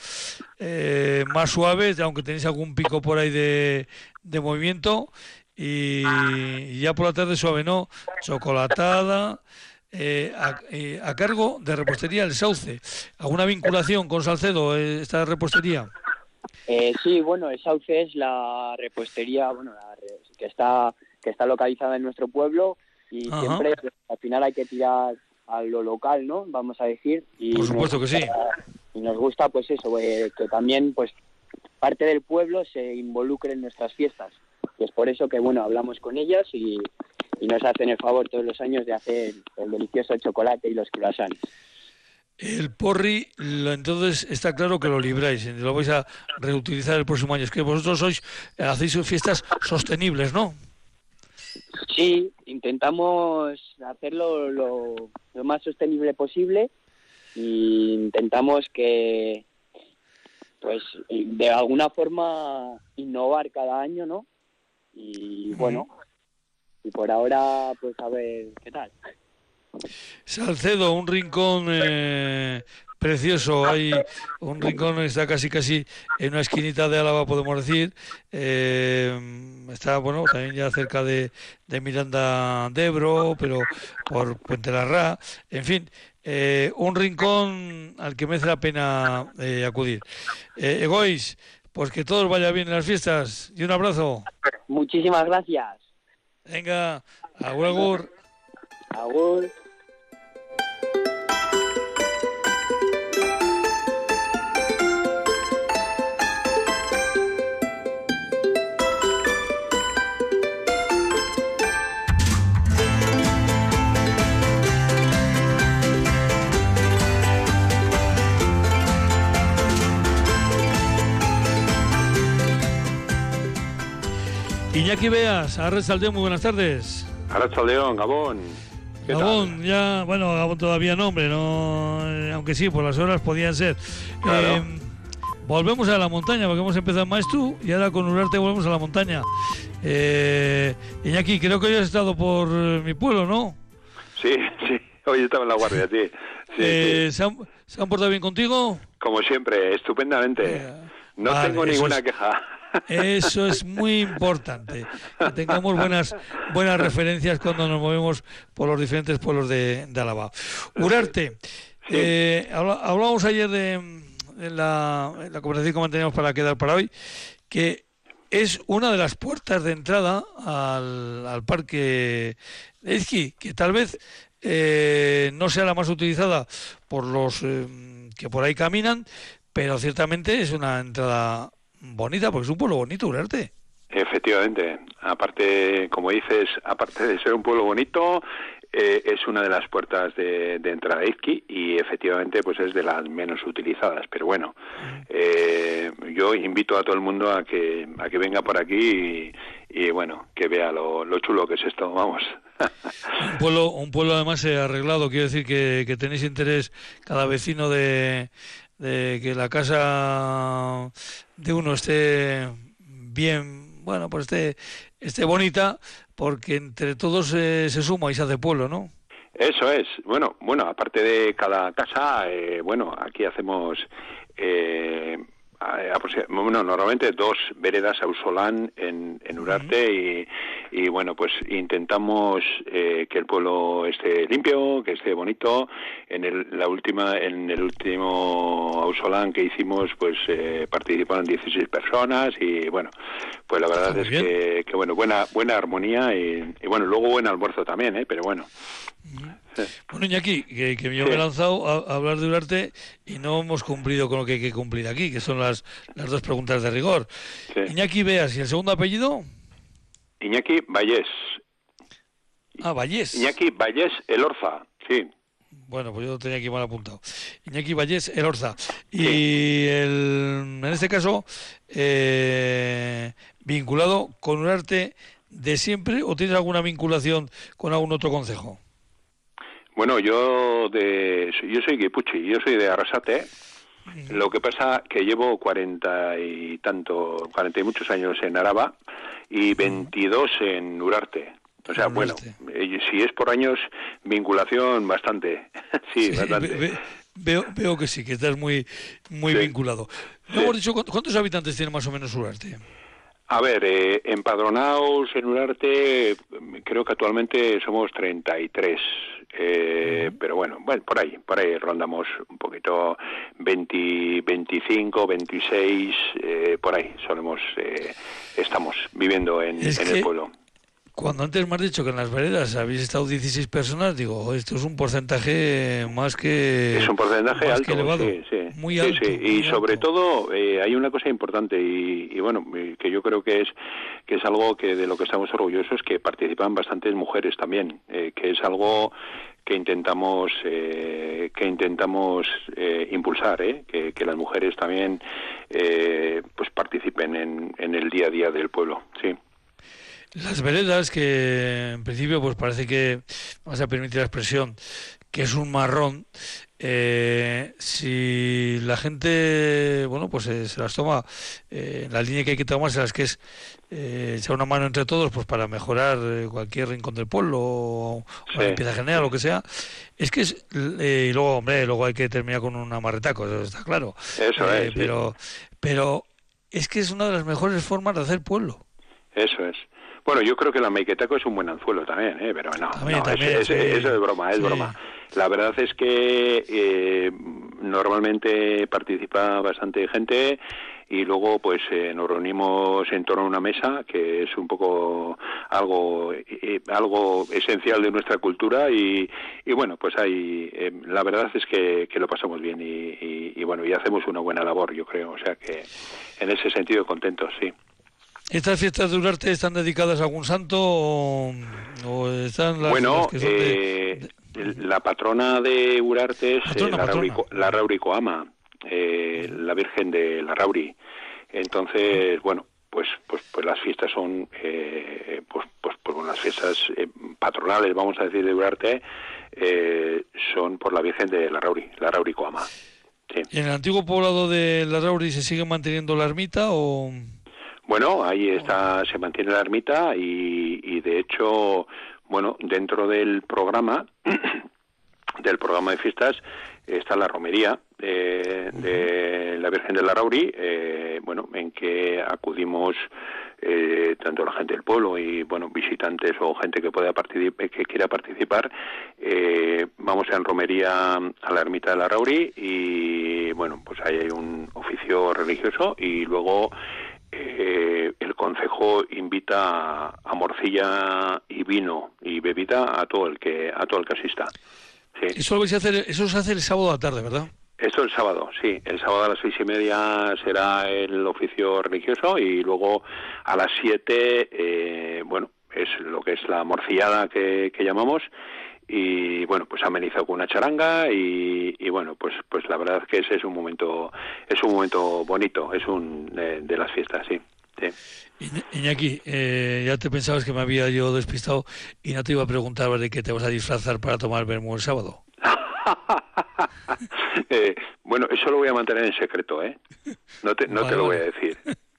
eh, más suaves, aunque tenéis algún pico por ahí de, de movimiento. Y, ya por la tarde suave, ¿no? Chocolatada. eh, a, eh, a cargo de repostería El Sauce. ¿Alguna vinculación con Salcedo, eh, esta repostería? Eh, sí, bueno, el Sauce es la repostería bueno, la que está que está localizada en nuestro pueblo y Ajá. siempre al final hay que tirar a lo local, ¿no? Vamos a decir. Y Por nos supuesto que sí. gusta- Y nos gusta, pues eso, que también, pues, parte del pueblo se involucre en nuestras fiestas. Y es por eso que, bueno, hablamos con ellas y, y nos hacen el favor todos los años de hacer el delicioso chocolate y los croissants. El porri, lo- entonces está claro que lo libráis, lo vais a reutilizar el próximo año. Es que vosotros sois, hacéis fiestas sostenibles, ¿no? Sí, intentamos hacerlo lo, lo más sostenible posible y intentamos que, pues, de alguna forma innovar cada año, ¿no? Y bueno, y por ahora, pues a ver qué tal. Salcedo, un rincón eh, precioso. Hay un rincón está casi casi en una esquinita de Álava, podemos decir. Eh, está bueno también ya cerca de, de Miranda de Ebro, pero por Puente Larra. En fin, eh, un rincón al que merece la pena eh, acudir. Eh, Egois, pues que todo os vaya bien en las fiestas y un abrazo. Muchísimas gracias. Venga, agur, agur. Agur. Iñaki Beas, Arrasaldeo, muy buenas tardes. Arrachaldeón, Gabón. ¿Qué tal? Gabón, ya, bueno, Gabón todavía no, hombre, no, eh, aunque sí, por las horas podían ser. Claro. Eh, volvemos a la montaña, porque hemos empezado en Maestú y ahora con Urarte volvemos a la montaña. Eh, Iñaki, creo que hoy has estado por eh, mi pueblo, ¿no? Sí, sí, hoy estaba en la guardia, sí. sí, Eh, sí. ¿se, han, se han portado bien contigo? Como siempre, estupendamente. No Vale, tengo ninguna es- queja. Eso es muy importante, que tengamos buenas buenas referencias cuando nos movemos por los diferentes pueblos de, de Álava. Urarte, eh, hablábamos ayer de, en la, conversación que manteníamos para quedar para hoy, que es una de las puertas de entrada al, al parque de Izqui, que tal vez eh, no sea la más utilizada por los eh, que por ahí caminan, pero ciertamente es una entrada bonita, porque es un pueblo bonito, Urarte. Efectivamente, aparte, como dices, aparte de ser un pueblo bonito, eh, es una de las puertas de, de entrada a Izqui y efectivamente pues es de las menos utilizadas. Pero bueno, eh, yo invito a todo el mundo a que a que venga por aquí y, y, bueno, que vea lo, lo chulo que es esto, vamos. Un pueblo, un pueblo además eh, arreglado, quiere decir que, que tenéis interés cada vecino de, de que la casa de uno esté bien, bueno, pues esté, esté bonita, porque entre todos eh, se suma y se hace pueblo, ¿no? Eso es. Bueno, bueno, aparte de cada casa, eh, bueno, aquí hacemos, eh, bueno, normalmente dos veredas ausolán en, en Urarte y, y, bueno, pues intentamos eh, que el pueblo esté limpio, que esté bonito. En el, la última, en el último ausolán que hicimos, pues eh, participaron 16 personas y bueno, pues la verdad es que, que bueno, buena, buena armonía y, y bueno, luego buen almuerzo también, ¿eh? Pero bueno. Bueno, Iñaki, que, que yo me he lanzado a, a hablar de Urarte y no hemos cumplido con lo que hay que cumplir aquí, que son las, las dos preguntas de rigor. Iñaki Beas, ¿y el segundo apellido? Iñaki Vallés. Ah, Vallés. Iñaki Vallés Elorza, sí. Bueno, pues yo lo tenía aquí mal apuntado. Iñaki Vallés Elorza. Y el, en este caso, eh, vinculado con Urarte de siempre o tienes alguna vinculación con algún otro concejo? Bueno, yo de yo soy guipuchi, yo soy de Arrasate. Lo que pasa que llevo cuarenta y tanto, cuarenta y muchos años en Araba y 22 en Urarte. O sea, En bueno, eh, si es por años, vinculación bastante. sí, Sí, bastante. ve- ve- veo, veo que sí, que estás muy, muy Sí. vinculado. No hemos dicho cuántos habitantes tiene más o menos Urarte. A ver, eh, empadronados en Urarte, eh, creo que actualmente somos 33. Eh, Pero bueno, bueno, por ahí, por ahí rondamos un poquito 20, 25, 26, eh, por ahí solemos, eh, estamos viviendo en, Es en que- el pueblo. Cuando antes me has dicho que en las veredas habéis estado 16 personas, digo, esto es un porcentaje más que... Es un porcentaje alto, elevado. sí, sí. Muy alto, sí. muy Y alto. sobre todo eh, hay una cosa importante y, y bueno, eh, que yo creo que es que es algo que de lo que estamos orgullosos que participan bastantes mujeres también, eh, que es algo que intentamos eh, que intentamos eh, impulsar, ¿eh? que, que las mujeres también eh, pues participen en, en el día a día del pueblo, sí. Las veredas, que en principio pues parece que, vamos a permitir la expresión, que es un marrón, eh, si la gente, bueno, pues eh, se las toma eh, la línea que hay que tomárselas, que es eh, echar una mano entre todos pues para mejorar eh, cualquier rincón del pueblo o, o la Sí. limpieza general, lo que sea, es que es, eh, y luego, hombre, luego hay que terminar con un amarretaco, eso está claro. Eso es, sí. Pero, pero es que es una de las mejores formas de hacer pueblo. Eso es. Bueno, yo creo que la Maiketaco es un buen anzuelo también, ¿eh? pero no, También, no, es- también, es- sí. eso es broma, es Sí. broma. La verdad es que eh, normalmente participa bastante gente y luego pues eh, nos reunimos en torno a una mesa que es un poco algo eh, algo esencial de nuestra cultura y, y bueno pues hay eh, la verdad es que, que lo pasamos bien y, y- y, bueno y hacemos una buena labor yo creo o sea que en ese sentido contentos sí ¿Estas fiestas de Urarte están dedicadas a algún santo o, o están las, bueno, las que son de- eh, la patrona de Urarte es eh, la. Raurico- la eh, la Virgen de la Rauri. Entonces, bueno, pues pues pues las fiestas son eh, pues pues pues bueno, las fiestas eh, patronales, vamos a decir, de Urarte eh, son por la Virgen de la Rauri, la Rauricoama. ¿Y en el antiguo poblado de La Rauri se sigue manteniendo la ermita o...? Bueno, ahí está, se mantiene la ermita y, y de hecho, bueno, dentro del programa, del programa de fiestas, está la romería de, de la Virgen de la Rauri, eh, bueno, en que acudimos eh, tanto la gente del pueblo y bueno visitantes o gente que pueda participar que quiera participar eh, vamos en romería a la ermita de la Rauri y bueno pues ahí hay un oficio religioso y luego eh, el concejo invita a, morcilla y vino y bebida a todo el que a todo el que asista sí. eso lo vais a hacer eso se hace el sábado a la tarde verdad esto el sábado, sí. El sábado a las seis y media será el oficio religioso y luego a las siete, eh, bueno, es lo que es la morcillada que, que llamamos y bueno pues amenizado con una charanga y, y, bueno pues pues la verdad que ese es un momento es un momento bonito es un de, de las fiestas sí, sí. Iñaki, eh, ya te pensabas que me había yo despistado y no te iba a preguntar de qué te vas a disfrazar para tomar vermú el sábado. eh, bueno, eso lo voy a mantener en secreto, ¿eh? No te, no vale, te lo voy a decir.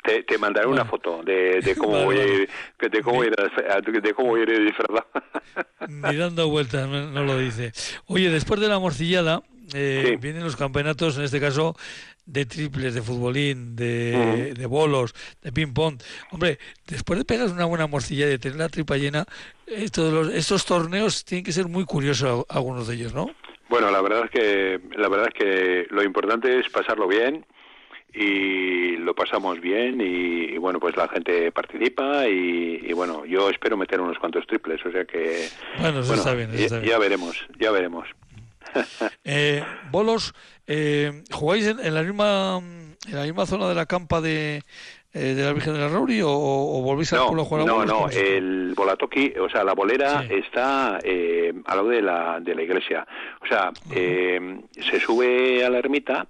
Te, te mandaré una foto de, de cómo vale, voy a ir, de cómo ir de cómo voy a ir disfrazado. Ni dando vueltas, no lo dice. Oye, después de la morcillada, eh, sí. vienen los campeonatos, en este caso, de triples, de futbolín, de, uh -huh. de bolos, de ping-pong. Hombre, después de pegar una buena morcilla y de tener la tripa llena, estos, los, estos torneos tienen que ser muy curiosos algunos de ellos, ¿no? Bueno, la verdad es que la verdad es que lo importante es pasarlo bien y lo pasamos bien y, y bueno pues la gente participa y, y, bueno yo espero meter unos cuantos triples o sea que bueno, eso bueno, está bien, eso está ya, bien. ya, veremos ya veremos eh, bolos eh, jugáis en, en, la misma en la misma zona de la campa de eh, de la Virgen de la Rauri o, o volvéis no, al pueblo a jugar a No, no, el Bolatoki, o sea, la bolera sí. está eh, al lado de la, de la iglesia. O sea, uh -huh. eh, se sube a la ermita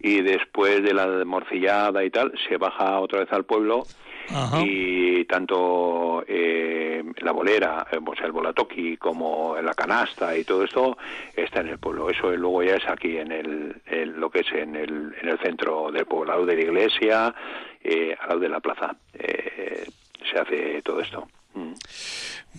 y después de la morcillada y tal, se baja otra vez al pueblo Ajá. y tanto eh, la bolera, eh, o sea, el bolatoki como la canasta y todo esto está en el pueblo. Eso luego ya es aquí en el, en lo que es en el, en el centro del pueblo, al lado de la iglesia, eh, al lado de la plaza. Eh, se hace todo esto. Mm.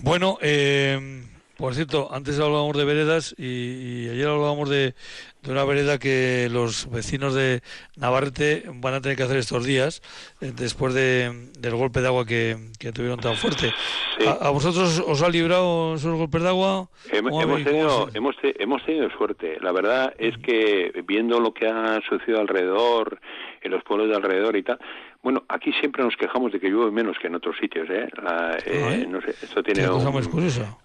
Bueno, eh, por cierto, antes hablábamos de veredas y, y ayer hablábamos de, de, una vereda que los vecinos de Navarrete van a tener que hacer estos días eh, después de, del golpe de agua que, que tuvieron tan fuerte. Sí. ¿A, ¿A, vosotros os ha librado esos golpes de agua? Hemos, tenido, hemos, hemos tenido suerte. La verdad es que viendo lo que ha sucedido alrededor, en los pueblos de alrededor y tal, bueno, aquí siempre nos quejamos de que llueve menos que en otros sitios, ¿eh? La, eh no sé, esto tiene un,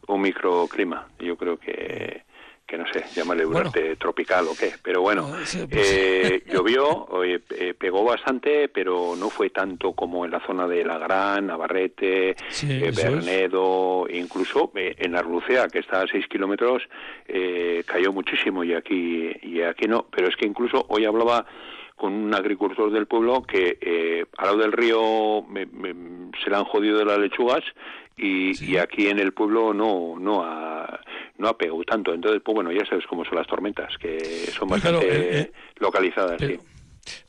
un, microclima. Yo creo que, que no sé, llamarle durante bueno. tropical o qué. Pero bueno, sí, pues... eh, llovió, eh, pegó bastante, pero no fue tanto como en la zona de La Gran, Navarrete, sí, eh, Bernedo, es. incluso eh, en la Rucea, que está a 6 kilómetros, eh, cayó muchísimo y aquí, y aquí no. Pero es que incluso hoy hablaba con un agricultor del pueblo que eh, al lado del río me, me, se le han jodido las lechugas y, sí. y, aquí en el pueblo no no ha no ha pegado tanto entonces pues bueno ya sabes cómo son las tormentas que son bastante claro, eh, eh, localizadas pero, sí.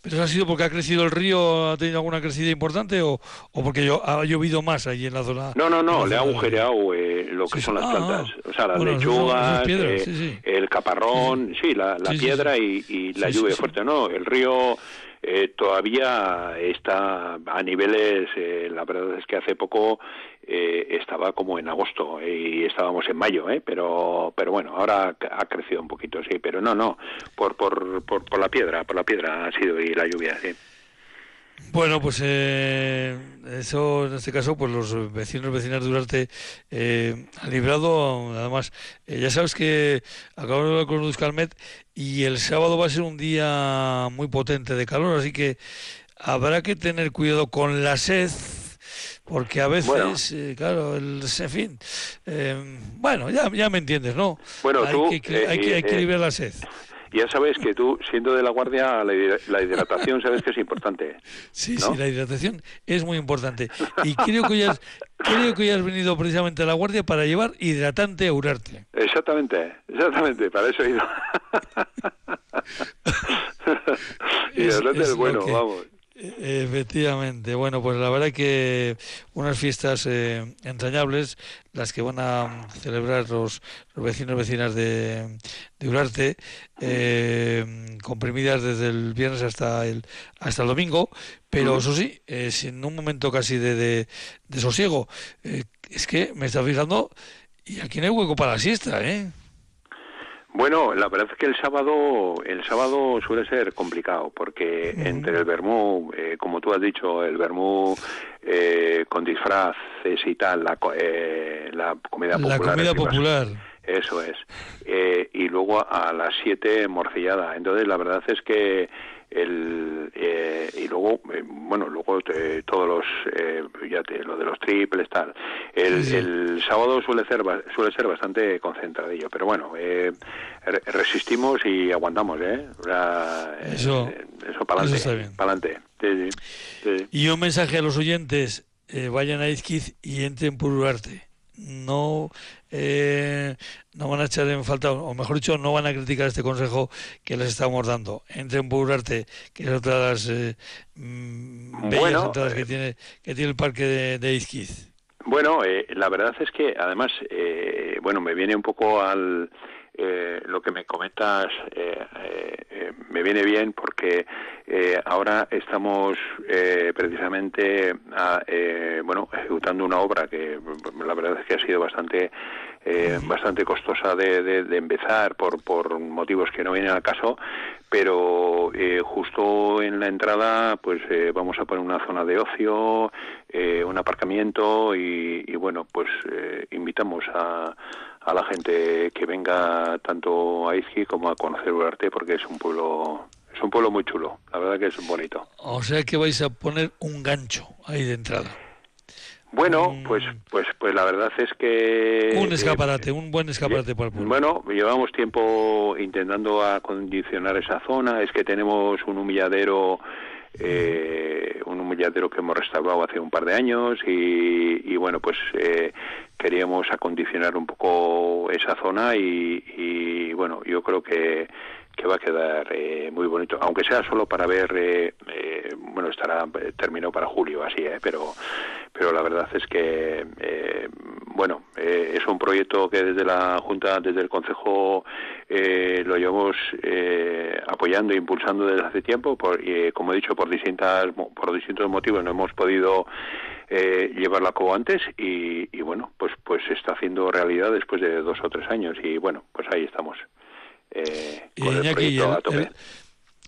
¿Pero eso ha sido porque ha crecido el río, ha tenido alguna crecida importante o, o porque yo, ha llovido más allí en la zona? No, no, no, le ha agujereado eh, lo que sí, son las ah, plantas. O sea, las bueno, lechugas, eh, sí, sí. el caparrón, sí, la, la piedra Y, y, la lluvia fuerte. No, el río eh, todavía está a niveles, eh, la verdad es que hace poco eh, estaba como en agosto y estábamos en mayo, ¿eh? pero pero bueno, ahora ha crecido un poquito, sí, pero no, no, por, por, por, por la piedra, por la piedra ha sido y la lluvia, sí. Bueno, pues eh, eso en este caso, pues los vecinos vecinas de Urarte eh, han librado. Además, eh, ya sabes que acabo de hablar con Euskalmet y el sábado va a ser un día muy potente de calor, así que habrá que tener cuidado con la sed. Porque a veces, bueno. eh, claro, el, en fin, eh, bueno, ya, ya me entiendes, ¿no? Bueno, hay tú, que, hay, que, hay que liberar la sed. Ya sabes que tú, siendo de la guardia, la, hidra- la hidratación sabes que es importante. Sí, ¿no? sí, la hidratación es muy importante. Y creo que hoy has, creo que hoy has venido precisamente a la guardia para llevar hidratante a Urarte. Exactamente, exactamente, para eso he ido. hidratante es bueno, que- vamos. Efectivamente, bueno, pues la verdad que unas fiestas eh, entrañables, las que van a celebrar los, los vecinos y vecinas de, de Urarte, eh, comprimidas desde el viernes hasta el hasta el domingo, pero eso sí, eh, sin un momento casi de, de, de sosiego. Eh, es que me está fijando y aquí no hay hueco para la siesta, ¿eh? Bueno, la verdad es que el sábado, el sábado suele ser complicado porque entre el vermú, eh, como tú has dicho, el vermú eh, con disfraces y tal, la, eh, la comida La popular. comida encima, popular. Eso es. Eh, y luego a, a las 7 morcillada. Entonces, la verdad es que el eh, y luego eh, bueno luego te- todos los eh, ya te, lo de los triples tal. El, Sí, el sábado suele ser suele ser bastante concentradillo pero bueno eh, re- resistimos y aguantamos eh eh, Eso- eh, eso para adelante para adelante sí, sí, sí. Y un mensaje a los oyentes, eh, vayan a Izquiz y entren por Urarte. No, eh, no van a echar en falta, o mejor dicho, no van a criticar este consejo que les estamos dando. Entren por Urarte, que es otra de las eh, mm, bellas Bueno, entradas que eh, tiene, que tiene el parque de, de Izquiz. Bueno, eh, la verdad es que además, eh, bueno, me viene un poco al eh, lo que me comentas, eh, eh, eh, me viene bien porque eh, ahora estamos precisamente, a- eh, bueno, ejecutando una obra que la verdad es que ha sido bastante eh, bastante costosa de, de- empezar por, por motivos que no vienen al caso, pero eh, justo en la entrada pues eh, vamos a poner una zona de ocio, eh, un aparcamiento y, y, bueno, pues eh, invitamos a, a la gente que venga tanto a Izqui como a conocer Urarte porque es un pueblo es un pueblo muy chulo, la verdad que es bonito. O sea que vais a poner un gancho ahí de entrada. Bueno, pues pues pues la verdad es que un eh, escaparate, un buen escaparate para el pueblo. Bueno, llevamos tiempo intentando acondicionar esa zona. Es que tenemos un humilladero, eh, un humilladero que hemos restaurado hace un par de años y, y bueno, pues eh, queríamos acondicionar un poco esa zona y, y, bueno, yo creo que que va a quedar eh, muy bonito, aunque sea solo para ver, eh, eh, bueno, estará eh, terminado para julio, así, eh, pero, pero la verdad es que, bueno, es un proyecto que desde la Junta, desde el Consejo, lo llevamos apoyando e impulsando desde hace tiempo, por, como he dicho, por distintas, por distintos motivos no hemos podido eh, llevarlo a cabo antes y, y bueno, pues, pues se está haciendo realidad después de dos o tres años y bueno, pues ahí estamos. Eh, Y con el Iñaki, y proyecto el, a tope. el-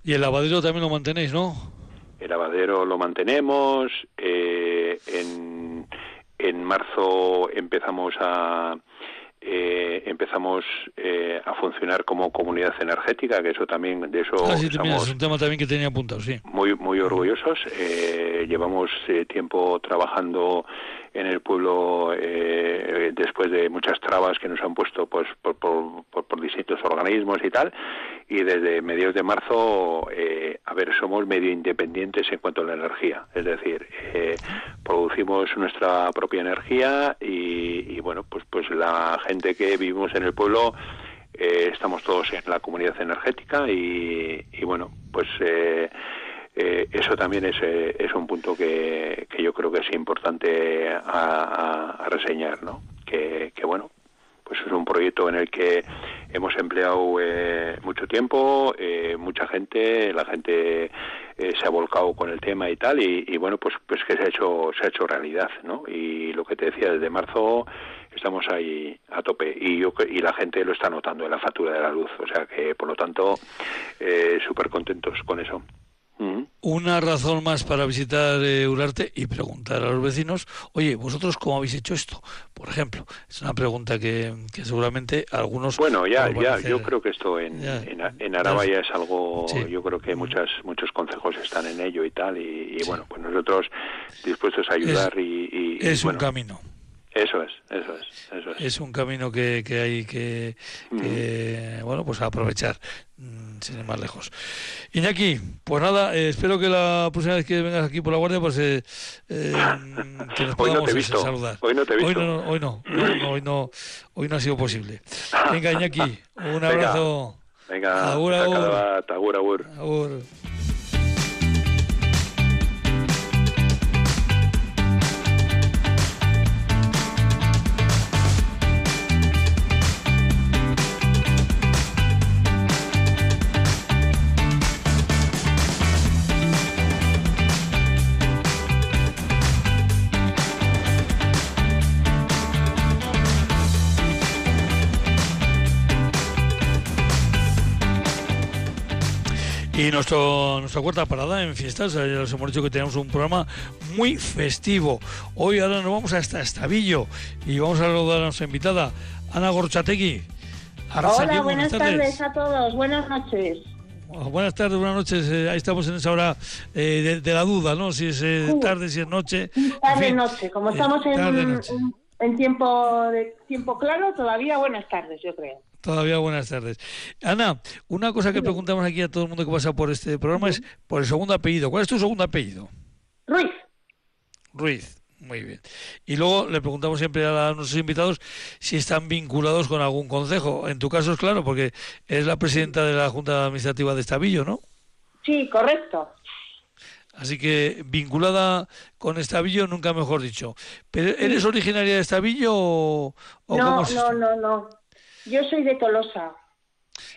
y el lavadero también lo mantenéis, ¿no? El lavadero lo mantenemos. eh, en, en marzo empezamos a eh, empezamos eh, a funcionar como comunidad energética, que eso también de eso Ah, sí, mira, estamos es un tema también que tenía apuntado, sí. muy muy orgullosos. Eh, llevamos eh, tiempo trabajando en el pueblo eh, después de muchas trabas que nos han puesto pues por, por, por- por distintos organismos y tal. Y desde mediados de marzo, eh, a ver, somos medio independientes en cuanto a la energía. Es decir, eh, producimos nuestra propia energía y, y, bueno, pues pues la gente que vivimos en el pueblo eh, estamos todos en la comunidad energética y, y bueno, pues eh, eh, eso también es, eh, es un punto que, que yo creo que es importante a, a- reseñar, ¿no? Que bueno, pues es un proyecto en el que hemos empleado eh, mucho tiempo, eh, mucha gente, la gente eh, se ha volcado con el tema y tal, y, y bueno, pues pues que se ha hecho se ha hecho realidad, ¿no? Y lo que te decía desde marzo estamos ahí a tope y yo y la gente lo está notando en la factura de la luz, o sea que por lo tanto eh, súper contentos con eso. Una razón más para visitar eh, Urarte y preguntar a los vecinos, oye, ¿vosotros cómo habéis hecho esto? Por ejemplo, es una pregunta que, que seguramente algunos... Bueno, ya, ya, hacer. yo creo que esto en, Ya. en, en Araba ya es algo, Sí. yo creo que muchas, muchos consejos están en ello y tal, y, y bueno, pues nosotros dispuestos a ayudar y, y- y Es un camino. Eso es, eso es, eso es. Es un camino que, que hay que, que, bueno, pues aprovechar, mm, sin ir más lejos. Iñaki, pues nada, eh, espero que la próxima vez que vengas aquí por la guardia, pues eh, eh, que nos Hoy no podamos te eh, visto. saludar. Hoy no te he Hoy visto. no, hoy no, no, no, hoy no, hoy no ha sido posible. Venga, Iñaki, un Venga. abrazo. Venga, Agur, saca agur. bat, agur, agur. Agur. Nuestro, nuestra cuarta parada en fiestas, eh, ya os hemos dicho que tenemos un programa muy festivo. Hoy ahora nos vamos hasta Estavillo y vamos a saludar a nuestra invitada, Ana Gorchategui. Hola, buenas tardes a todos. Buenas noches. Oh, Buenas tardes, buenas noches. Eh, ahí estamos en esa hora eh, de, de la duda, ¿no? Si es eh, tarde, si es noche. En Tarde fin, noche. Como estamos en, tarde-noche. en- en tiempo de tiempo claro, todavía buenas tardes, yo creo. Todavía buenas tardes. Ana, una cosa que preguntamos aquí a todo el mundo que pasa por este programa es por el segundo apellido. ¿Cuál es tu segundo apellido? Ruiz. Ruiz. Muy bien. Y luego le preguntamos siempre a nuestros invitados si están vinculados con algún consejo. En tu caso es claro, porque eres la presidenta de la Junta Administrativa de Estavillo, ¿no? Sí, correcto. Así que vinculada con Estavillo, nunca mejor dicho. ¿Pero eres originaria de Estavillo o, o No, cómo es no, esto? no, no. Yo soy de Tolosa.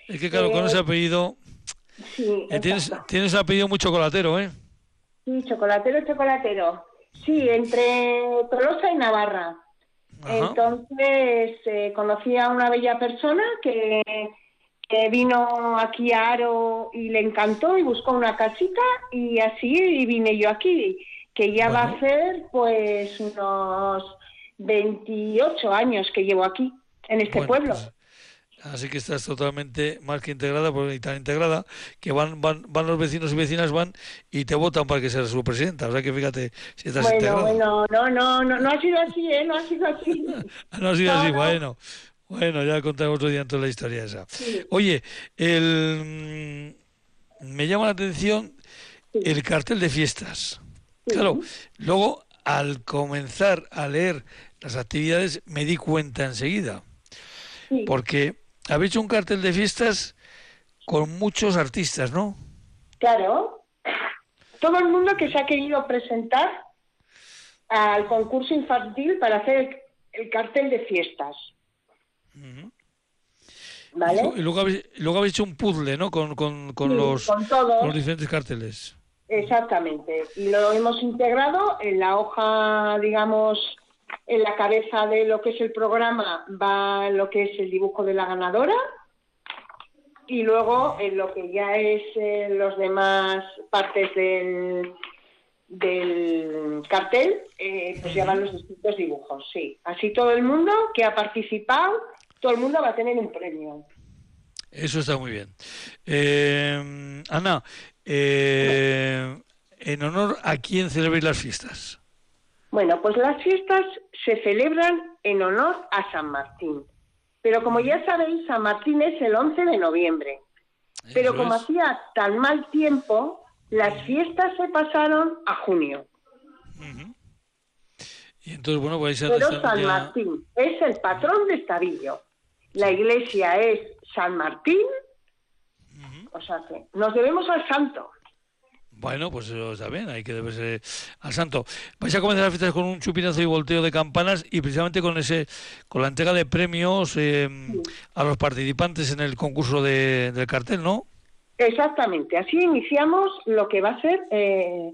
Es que claro, con Eh, ese apellido Sí, eh, tienes, tienes un apellido muy chocolatero, ¿eh? Sí, chocolatero, chocolatero. Sí, entre Tolosa y Navarra. Ajá. Entonces eh, conocí a una bella persona que, que vino aquí a Aro y le encantó y buscó una casita y así vine yo aquí, que ya va a ser pues unos 28 años que llevo aquí, en este Bueno, pueblo. pues, Así que estás totalmente más que integrada, porque- y tan integrada que van, van, van los vecinos y vecinas van y te votan para que seas su presidenta. O sea que fíjate si estás Bueno, integrada. bueno, no, no, no, no ha sido así, ¿eh? No ha sido así. No ha sido así, No, no. bueno. Bueno, ya contaremos otro día entonces la historia esa. Sí. Oye, el, mm, me llama la atención el cartel de fiestas. Claro, luego al comenzar a leer las actividades me di cuenta enseguida. Porque habéis hecho un cartel de fiestas con muchos artistas, ¿no? Claro. Todo el mundo que se ha querido presentar al concurso infantil para hacer el, el cartel de fiestas. ¿Vale? Y luego habéis, luego habéis hecho un puzzle, ¿no? Con, con, con Sí, los, con los diferentes carteles. Exactamente. Y lo hemos integrado en la hoja, digamos, en la cabeza de lo que es el programa va lo que es el dibujo de la ganadora y luego en lo que ya es eh, los demás partes del, del cartel, eh, pues ya van los distintos dibujos, sí. Así todo el mundo que ha participado, todo el mundo va a tener un premio. Eso está muy bien. Eh, Ana, eh, ¿en honor a quién celebráis las fiestas? Bueno, pues las fiestas se celebran en honor a San Martín. Pero como ya sabéis, San Martín es el 11 de noviembre. Pero como es. hacía tan mal tiempo, las fiestas se pasaron a junio. Y entonces, bueno, Pero San ya- Martín es el patrón de Estavillo. La iglesia es San Martín. O sea que nos debemos al santo. Bueno, pues eso está bien, hay que deberse al santo. Vais a comenzar las fiestas con un chupinazo y volteo de campanas y precisamente con ese, con la entrega de premios eh, a los participantes en el concurso de- del cartel, ¿no? Exactamente. Así iniciamos lo que va a ser eh,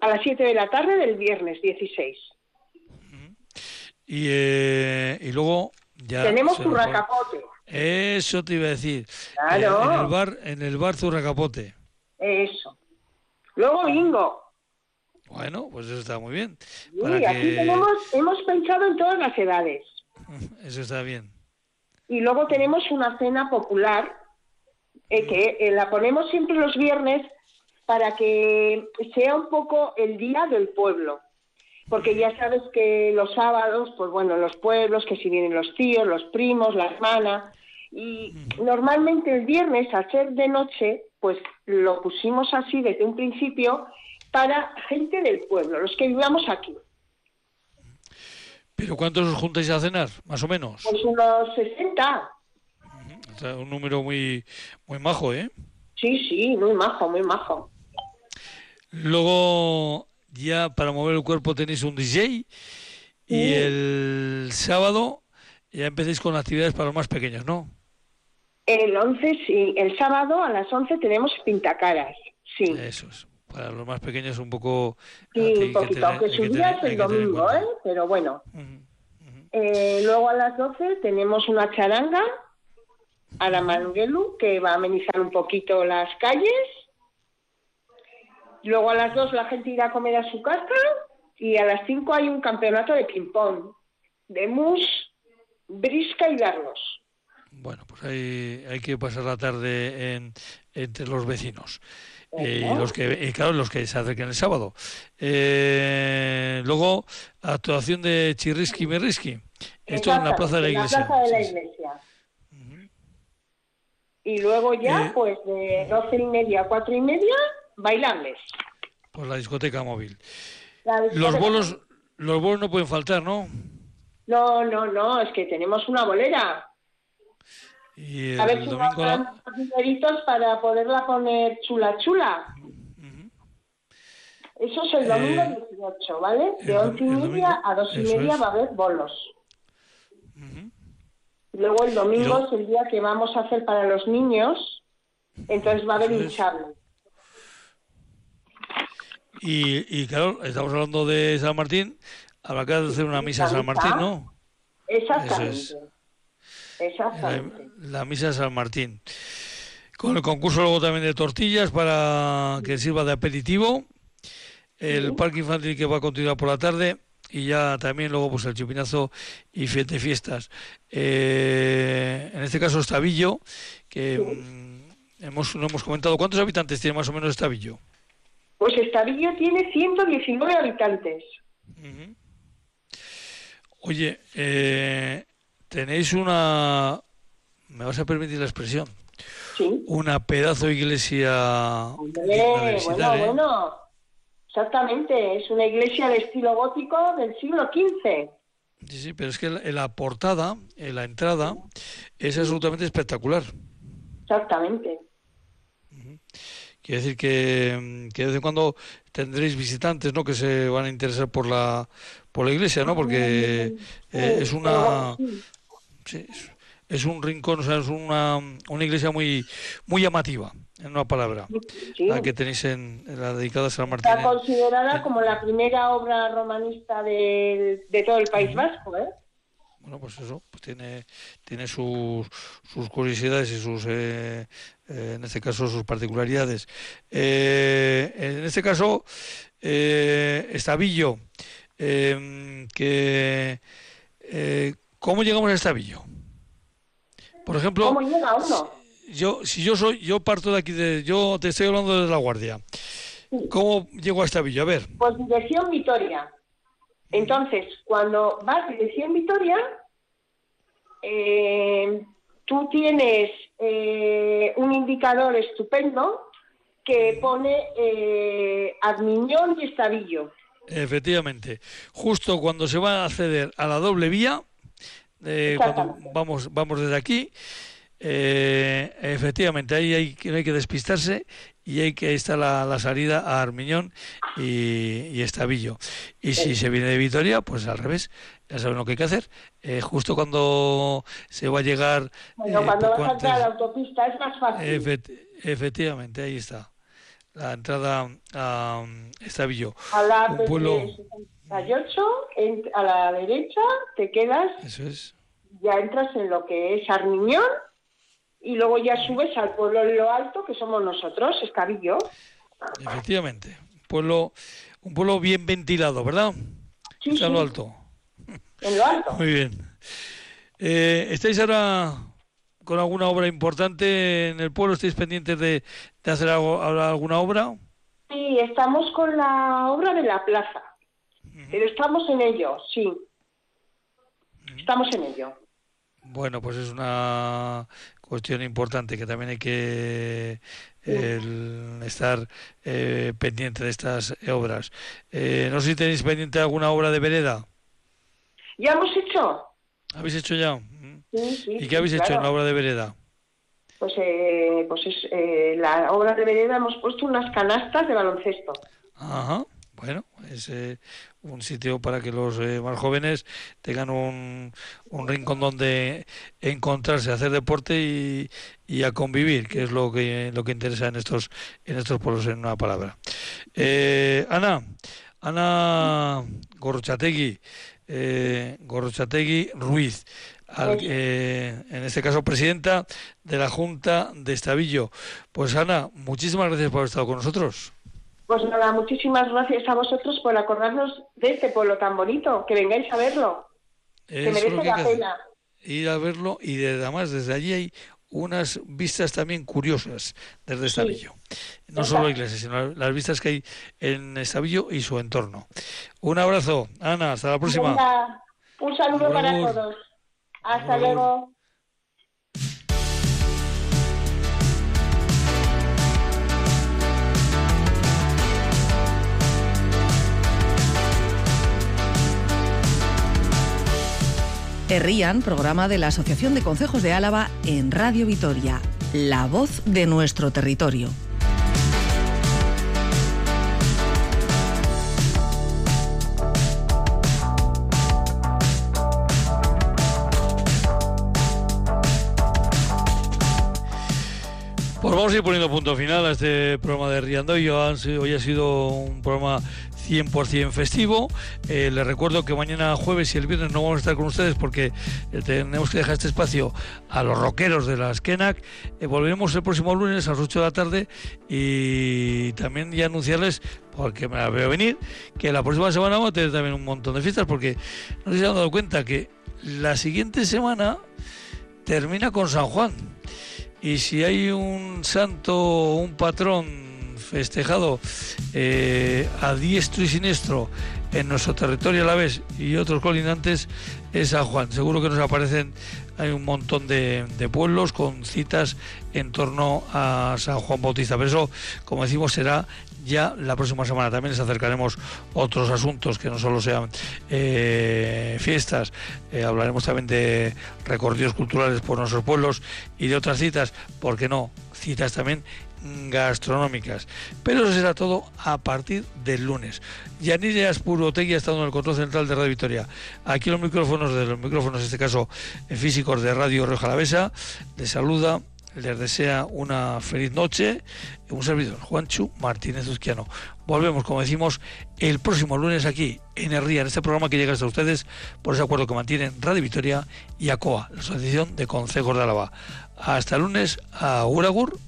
a las 7 de la tarde del viernes 16. Y, eh, y luego ya Tenemos Zurracapote. Eso te iba a decir. Claro. Eh, en el bar, en el bar Zurracapote. Eso. Luego bingo. Bueno, pues eso está muy bien. Para aquí que- tenemos, hemos pensado en todas las edades. Eso está bien. Y luego tenemos una cena popular eh, que eh, la ponemos siempre los viernes para que sea un poco el día del pueblo. porque ya sabes que los sábados, pues bueno, los pueblos, que si vienen los tíos, los primos, la hermana, y normalmente el viernes, al ser de noche, pues lo pusimos así desde un principio para gente del pueblo, los que vivamos aquí. ¿Pero cuántos os juntáis a cenar, más o menos? Pues unos 60. O sea, un número muy, muy majo, ¿eh? Sí, sí, muy majo, muy majo. Luego, ya para mover el cuerpo tenéis un DJ y el sábado ya empecéis con actividades para los más pequeños, ¿no? El 11, sí. El sábado a las 11 tenemos pintacaras, sí. Eso es. Para los más pequeños un poco... Sí, un poquito, aunque su día es el domingo. ¿eh? Pero bueno. Eh, luego a las 12 tenemos una charanga a la Manguelu que va a amenizar un poquito las calles. Luego a las 2 la gente irá a comer a su casa y a las 5 hay un campeonato de ping-pong, de mus, brisca y dardos. Bueno, pues hay, hay que pasar la tarde en, entre los vecinos. Eh, y los que y claro los que se acerquen el sábado Eh, luego actuación de Chirrisqui Mirrisqui esto en la plaza de la iglesia En la plaza de la Sí, sí. iglesia. Y luego ya, Eh, pues de doce y media a cuatro y media, bailables. pues la discoteca móvil La los discoteca- bolos los bolos no pueden faltar no No, no, no, es que tenemos una bolera. Y A ver el si nos dan la- para poderla poner chula chula. Eso es el domingo Eh, 18, ¿vale? De el once y el media a dos y media es. va a haber bolos. Luego el domingo es el día que vamos a hacer para los niños, entonces va a haber hinchable. y, y claro estamos hablando de San Martín habrá que hacer una misa La San. Martín no Exactamente. Exactamente. La, la misa de San Martín. Con el concurso luego también de tortillas para que sirva de aperitivo. El parque infantil que va a continuar por la tarde. Y ya también luego pues el chupinazo y fiesta fiestas. Eh, en este caso Estavillo, que mm, hemos, no hemos comentado. ¿Cuántos habitantes tiene más o menos Estavillo? Pues Estavillo tiene 119 habitantes. Oye, eh, tenéis una... Me vas a permitir la expresión. Una pedazo de iglesia Eh, bueno, ¿eh? bueno. Exactamente, es una iglesia de estilo gótico del siglo XV. Sí, sí, pero es que en la portada, en la entrada, es absolutamente espectacular. Exactamente. Quiere decir que, mm, que de vez en cuando tendréis visitantes, ¿no? Que se van a interesar por la por la iglesia, ¿no? Porque eh, es una sí, es, es un rincón, o sea, es una, una iglesia muy muy llamativa, en una palabra, la que tenéis en, en la dedicada a San Martín. Está considerada como la primera obra romanista del- de todo el País Vasco, ¿eh? Bueno, pues eso, pues tiene, tiene sus, sus curiosidades y sus, eh, eh, en este caso, sus particularidades. Eh, en este caso, eh, Estavillo, eh, que, eh, ¿cómo llegamos a Estavillo? Por ejemplo, ¿Cómo llega uno? yo, si yo soy, yo parto de aquí, de, yo te estoy hablando desde La Guardia. ¿Cómo llego a Estavillo? A ver. Pues dirección Vitoria. Entonces, cuando vas dirección Vitoria, eh, tú tienes eh, un indicador estupendo que pone eh, Admiñón y Estavillo. Efectivamente, justo cuando se va a acceder a la doble vía, eh, cuando vamos, vamos desde aquí, eh, efectivamente ahí hay, hay que despistarse y hay que ahí está la, la salida a Armiñón y, y Estavillo. Y si se viene de Vitoria, pues al revés, ya saben lo que hay que hacer. Eh, justo cuando se va a llegar, Bueno, eh, cuando vas a entrar a antes- la autopista es más fácil. Efect- efectivamente, ahí está. La entrada a um, Estavillo. a la Un pueblo, 68, en- a la derecha, te quedas, eso es. ya entras en lo que es Armiñón y luego ya subes al pueblo en lo alto, que somos nosotros, Estavillo. Efectivamente. Un pueblo, un pueblo bien ventilado, ¿verdad? Sí, Está a lo sí. alto. En lo alto. Muy bien. Eh, ¿Estáis ahora con alguna obra importante en el pueblo? ¿Estáis pendientes de, de hacer algo, alguna obra? Sí, estamos con la obra de la plaza. Pero estamos en ello, sí. Estamos en ello. Bueno, pues es una cuestión importante que también hay que el estar eh, pendiente de estas obras. Eh, no sé si tenéis pendiente alguna obra de vereda. ¿Ya hemos hecho? ¿Habéis hecho ya? Sí, sí, ¿Y qué habéis hecho en la obra de vereda? Pues, eh, pues es, eh, la obra de vereda hemos puesto unas canastas de baloncesto. Ajá. Bueno, es eh, un sitio para que los eh, más jóvenes tengan un, un rincón donde encontrarse, hacer deporte y, y, a convivir, que es lo que lo que interesa en estos en estos pueblos en una palabra. Eh, Ana, Ana Gorrochategui, eh, Gorrochategui Ruiz, al, eh, en este caso presidenta de la Junta de Estavillo. Pues Ana, muchísimas gracias por haber estado con nosotros. Pues nada, muchísimas gracias a vosotros por acordarnos de este pueblo tan bonito, que vengáis a verlo, que merece la pena. ir a verlo y de, además desde allí hay unas vistas también curiosas desde Estavillo. No solo la iglesia, sino las vistas que hay en Estavillo y su entorno. Un abrazo, Ana, hasta la próxima. Venga, un saludo para todos. Hasta luego. Herrían, programa de la Asociación de Concejos de Álava en Radio Vitoria, la voz de nuestro territorio. Pues vamos a ir poniendo punto final a este programa de Riando. Hoy ha sido un programa 100% festivo. Eh, les recuerdo que mañana jueves y el viernes no vamos a estar con ustedes porque eh, tenemos que dejar este espacio a los rockeros de la Skenac. Eh, volveremos el próximo lunes a las 8 de la tarde y también ya anunciarles, porque me la veo venir, que la próxima semana vamos a tener también un montón de fiestas porque no se han dado cuenta que la siguiente semana termina con San Juan. Y si hay un santo, un patrón festejado eh, a diestro y siniestro en nuestro territorio a la vez y otros colindantes, es San Juan. Seguro que nos aparecen, hay un montón de, de pueblos con citas en torno a San Juan Bautista. Pero eso, como decimos, será ya la próxima semana. También les acercaremos otros asuntos que no solo sean eh, fiestas, eh, hablaremos también de recorridos culturales por nuestros pueblos y de otras citas, ¿por qué no? Citas también gastronómicas. Pero eso será todo a partir del lunes. Yanire Aspurotegui ha estado en el control central de Radio Victoria. Aquí los micrófonos, de los micrófonos, en este caso eh, físicos de Radio Río Jalavesa, les saluda, les desea una feliz noche. Un servidor, Juanchu Martínez Uzquiano. Volvemos, como decimos, el próximo lunes aquí en Herría, en este programa que llega hasta ustedes por ese acuerdo que mantienen Radio Victoria y ACOA, la Asociación de Consejos de Álava. Hasta el lunes, a Uragur.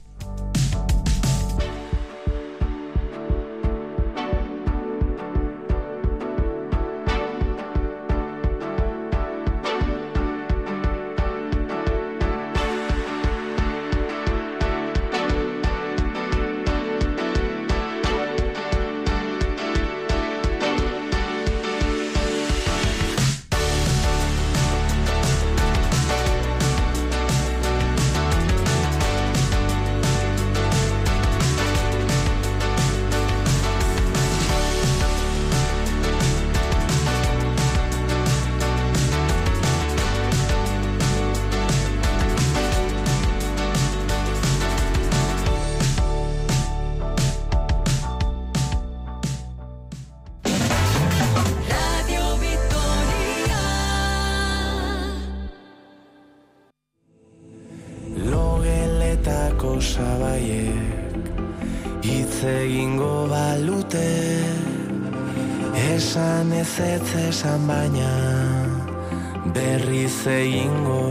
Esan baina berriz egingo